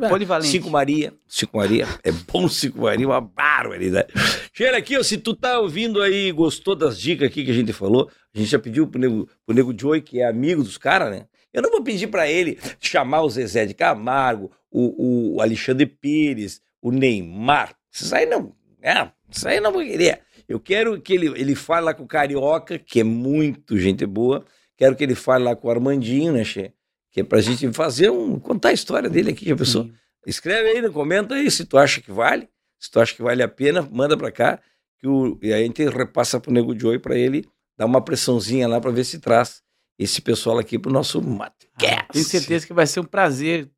Polivalente. Cinco Maria, Cinco Maria, é bom Cinco Maria, uma barbaridade. Chega aqui, ó, se tu tá ouvindo aí, gostou das dicas aqui que a gente falou, a gente já pediu pro Nego, pro Nego Joey, que é amigo dos caras, né? Eu não vou pedir pra ele chamar o Zezé de Camargo, o, o Alexandre Pires, o Neymar. Isso aí não, é, isso aí não vou querer. Eu quero que ele, ele fale lá com o Carioca, que é muito gente boa. Quero que ele fale lá com o Armandinho, né, Che? Que é pra gente fazer um. contar a história dele aqui, já? Sim. Escreve aí, comenta aí se tu acha que vale. Se tu acha que vale a pena, manda pra cá. Que o, e aí a gente repassa pro Nego Joey pra ele dar uma pressãozinha lá pra ver se traz esse pessoal aqui pro nosso Matcast. Ah, Tenho certeza que vai ser um prazer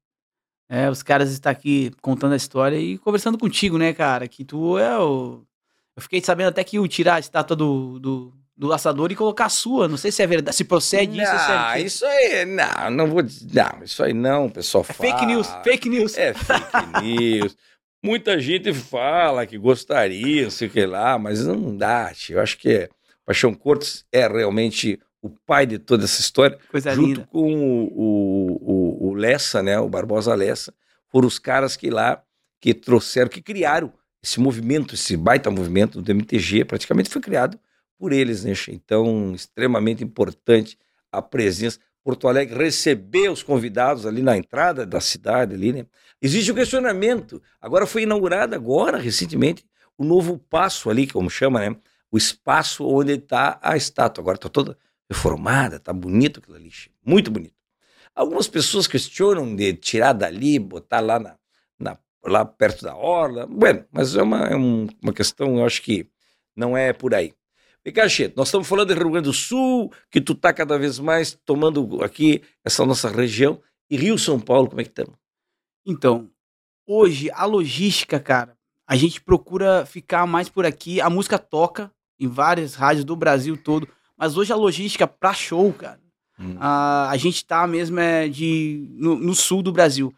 é, os caras estar aqui contando a história e conversando contigo, né, cara? Que tu é o. Eu fiquei sabendo até que iam tirar a estátua do, do, do laçador e colocar a sua. Não sei se é verdade, se procede isso. se Não, é, isso aí, não, não vou dizer. Não, isso aí não, o pessoal é fala. fake news, fake news. É fake *laughs* news. Muita gente fala que gostaria, sei o que lá, mas não dá, tio. Eu acho que é, Paixão Cortes é realmente o pai de toda essa história, Coisa junto linda. com o, o, o, Lessa, né, o Barbosa Lessa, foram os caras que lá, que trouxeram, que criaram esse movimento, esse baita movimento do MTG, praticamente foi criado por eles, né? Então, extremamente importante a presença. Porto Alegre receber os convidados ali na entrada da cidade ali, né? Existe o um questionamento. Agora foi inaugurado agora recentemente o novo passo ali, como chama, né? O espaço onde está a estátua. Agora está toda reformada, está bonito aquilo ali, muito bonito. Algumas pessoas questionam de tirar dali, botar lá na, na lá perto da orla. Bueno, mas é uma, é uma questão, eu acho que não é por aí. Picacheto, nós estamos falando do Rio Grande do Sul, que tu está cada vez mais tomando aqui essa nossa região. E Rio São Paulo, como é que estamos? Então, hoje a logística, cara, a gente procura ficar mais por aqui. A música toca em várias rádios do Brasil todo, mas hoje a logística para show, cara, hum. a, a gente tá mesmo é de no, no, sul do Brasil.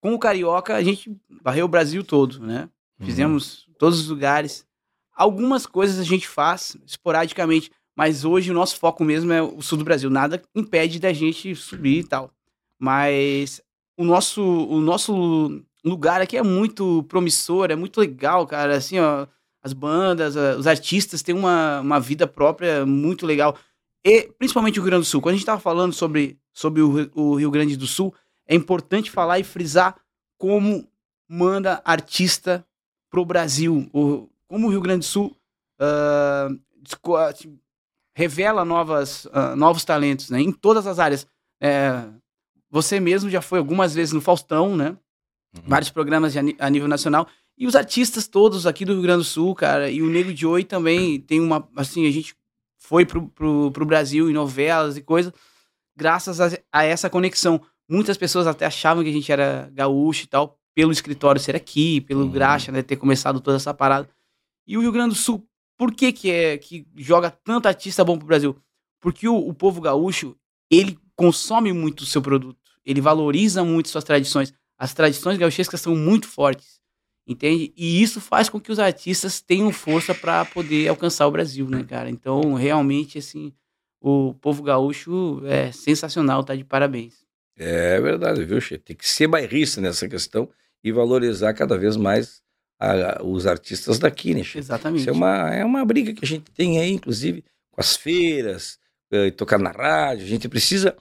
Com o Carioca, a gente varreu o Brasil todo, né? Hum. Fizemos todos os lugares. Algumas coisas a gente faz esporadicamente, mas hoje o nosso foco mesmo é o sul do Brasil. Nada impede da gente subir e tal. Mas o nosso, o nosso lugar aqui é muito promissor, é muito legal, cara. Assim, ó, as bandas, os artistas têm uma, uma vida própria muito legal. E principalmente o Rio Grande do Sul. Quando a gente estava falando sobre, sobre o, o Rio Grande do Sul, é importante falar e frisar como manda artista pro Brasil. O, como o Rio Grande do Sul uh, revela novas, uh, novos talentos né, em todas as áreas. É, você mesmo já foi algumas vezes no Faustão, né? Uhum. Vários programas a nível nacional. E os artistas todos aqui do Rio Grande do Sul, cara, e o Nego de Oi também tem uma. Assim, a gente foi pro, pro, pro Brasil em novelas e coisas, graças a, a, essa conexão. Muitas pessoas até achavam que a gente era gaúcho e tal, pelo escritório ser aqui, pelo uhum. Graxa, né, ter começado toda essa parada. E o Rio Grande do Sul, por que que, é, que joga tanto artista bom pro Brasil? Porque o, o povo gaúcho, ele consome muito o seu produto, ele valoriza muito suas tradições. As tradições gauchescas são muito fortes, entende? E isso faz com que os artistas tenham força para poder alcançar o Brasil, né, cara? Então, realmente, assim, o povo gaúcho é sensacional, tá de parabéns. É verdade, viu, Che? Tem que ser bairrista nessa questão e valorizar cada vez mais a, os artistas daqui, né, Che? Exatamente. Isso é uma, é uma briga que a gente tem aí, inclusive, com as feiras, eh, tocar na rádio. A gente precisa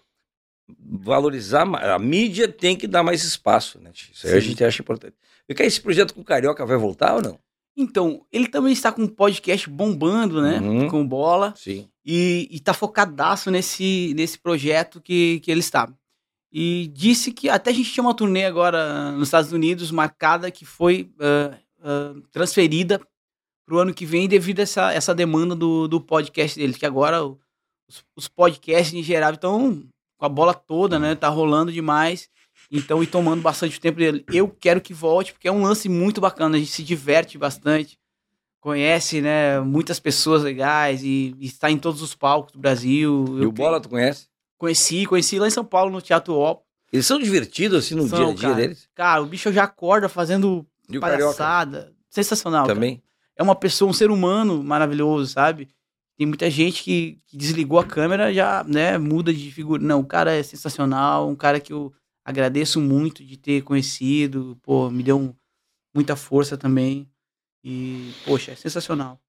valorizar, a mídia tem que dar mais espaço, né? Isso aí Sim. a gente acha importante. E que esse projeto com o Carioca vai voltar ou não? Então, ele também está com um podcast bombando, né? Uhum. Com bola. Sim. E, e tá nesse, nesse projeto que, que ele está. E disse que até a gente tinha uma turnê agora nos Estados Unidos marcada que foi uh, uh, transferida para o ano que vem devido a essa, essa demanda do, do podcast dele, que agora os, os podcasts em geral estão com a bola toda, né? Tá rolando demais. Então, e tomando bastante tempo dele. Eu quero que volte, porque é um lance muito bacana. A gente se diverte bastante. Conhece, né? Muitas pessoas legais e, e está em todos os palcos do Brasil. E eu o Bola, tu conhece? Conheci, conheci lá em São Paulo, no Teatro Op. Eles são divertidos, assim, no são, dia a dia cara. deles? Cara, o bicho já acorda fazendo e palhaçada. Sensacional. Também. Cara. É uma pessoa, um ser humano maravilhoso, sabe? Tem muita gente que, que desligou a câmera já, né, muda de figura. Não, o cara é sensacional, um cara que eu agradeço muito de ter conhecido, pô, me deu um, muita força também. E, poxa, é sensacional.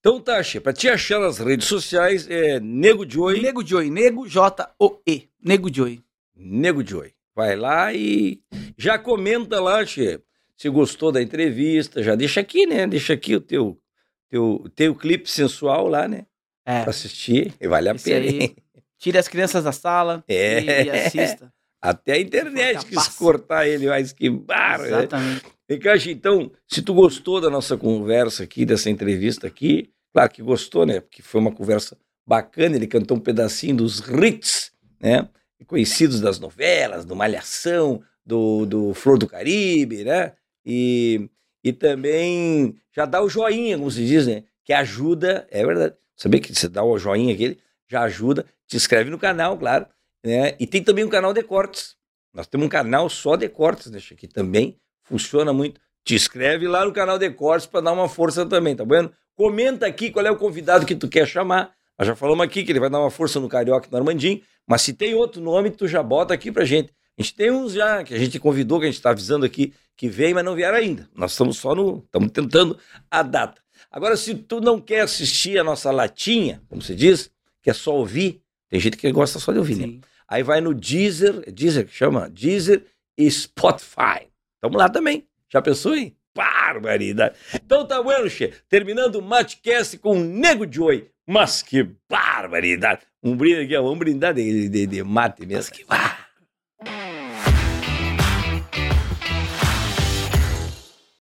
Então, Tasha, pra te achar nas redes sociais é Nego Joy. Nego Joy, Nego J-O-E. Nego Joy. Nego Joy. Vai lá e já comenta lá, Che, se gostou da entrevista, já deixa aqui, né? Deixa aqui o teu, teu, teu clipe sensual lá, né? É. Pra assistir, e vale a Isso pena. aí. Tire as crianças da sala É. e, e assista. Até a internet Fica quis passa. cortar ele mais que barra. né? Exatamente. Ricardo, então, se tu gostou da nossa conversa aqui, dessa entrevista aqui, claro que gostou, né? Porque foi uma conversa bacana, ele cantou um pedacinho dos hits, né? Conhecidos das novelas, do Malhação, do, do Flor do Caribe, né? E, e também já dá o joinha, como se diz, né? Que ajuda, é verdade. Sabia que você dá o joinha aquele, já ajuda. Te inscreve no canal, claro. Né? E tem também um canal de cortes. Nós temos um canal só de cortes, né? Que também funciona muito. Te inscreve lá no canal de cortes para dar uma força também, tá vendo? Comenta aqui qual é o convidado que tu quer chamar. Nós já falamos aqui que ele vai dar uma força no Carioca e no Armandinho, mas se tem outro nome, tu já bota aqui pra gente. A gente tem uns já que a gente convidou, que a gente está avisando aqui que vem, mas não vieram ainda. Nós estamos só no. Estamos tentando a data. Agora, se tu não quer assistir a nossa latinha, como se diz, que é só ouvir, tem gente que gosta só de ouvir, né? Aí vai no Deezer, Deezer que chama? Deezer e Spotify. Tamo lá também. Já pensou, hein? Barbaridade. Então tá bueno, che. Terminando o Matcast com o Nego Joy. Mas que barbaridade. Um brinde aqui. Vamos brindar de, de, de mate mesmo. Que barbaridade.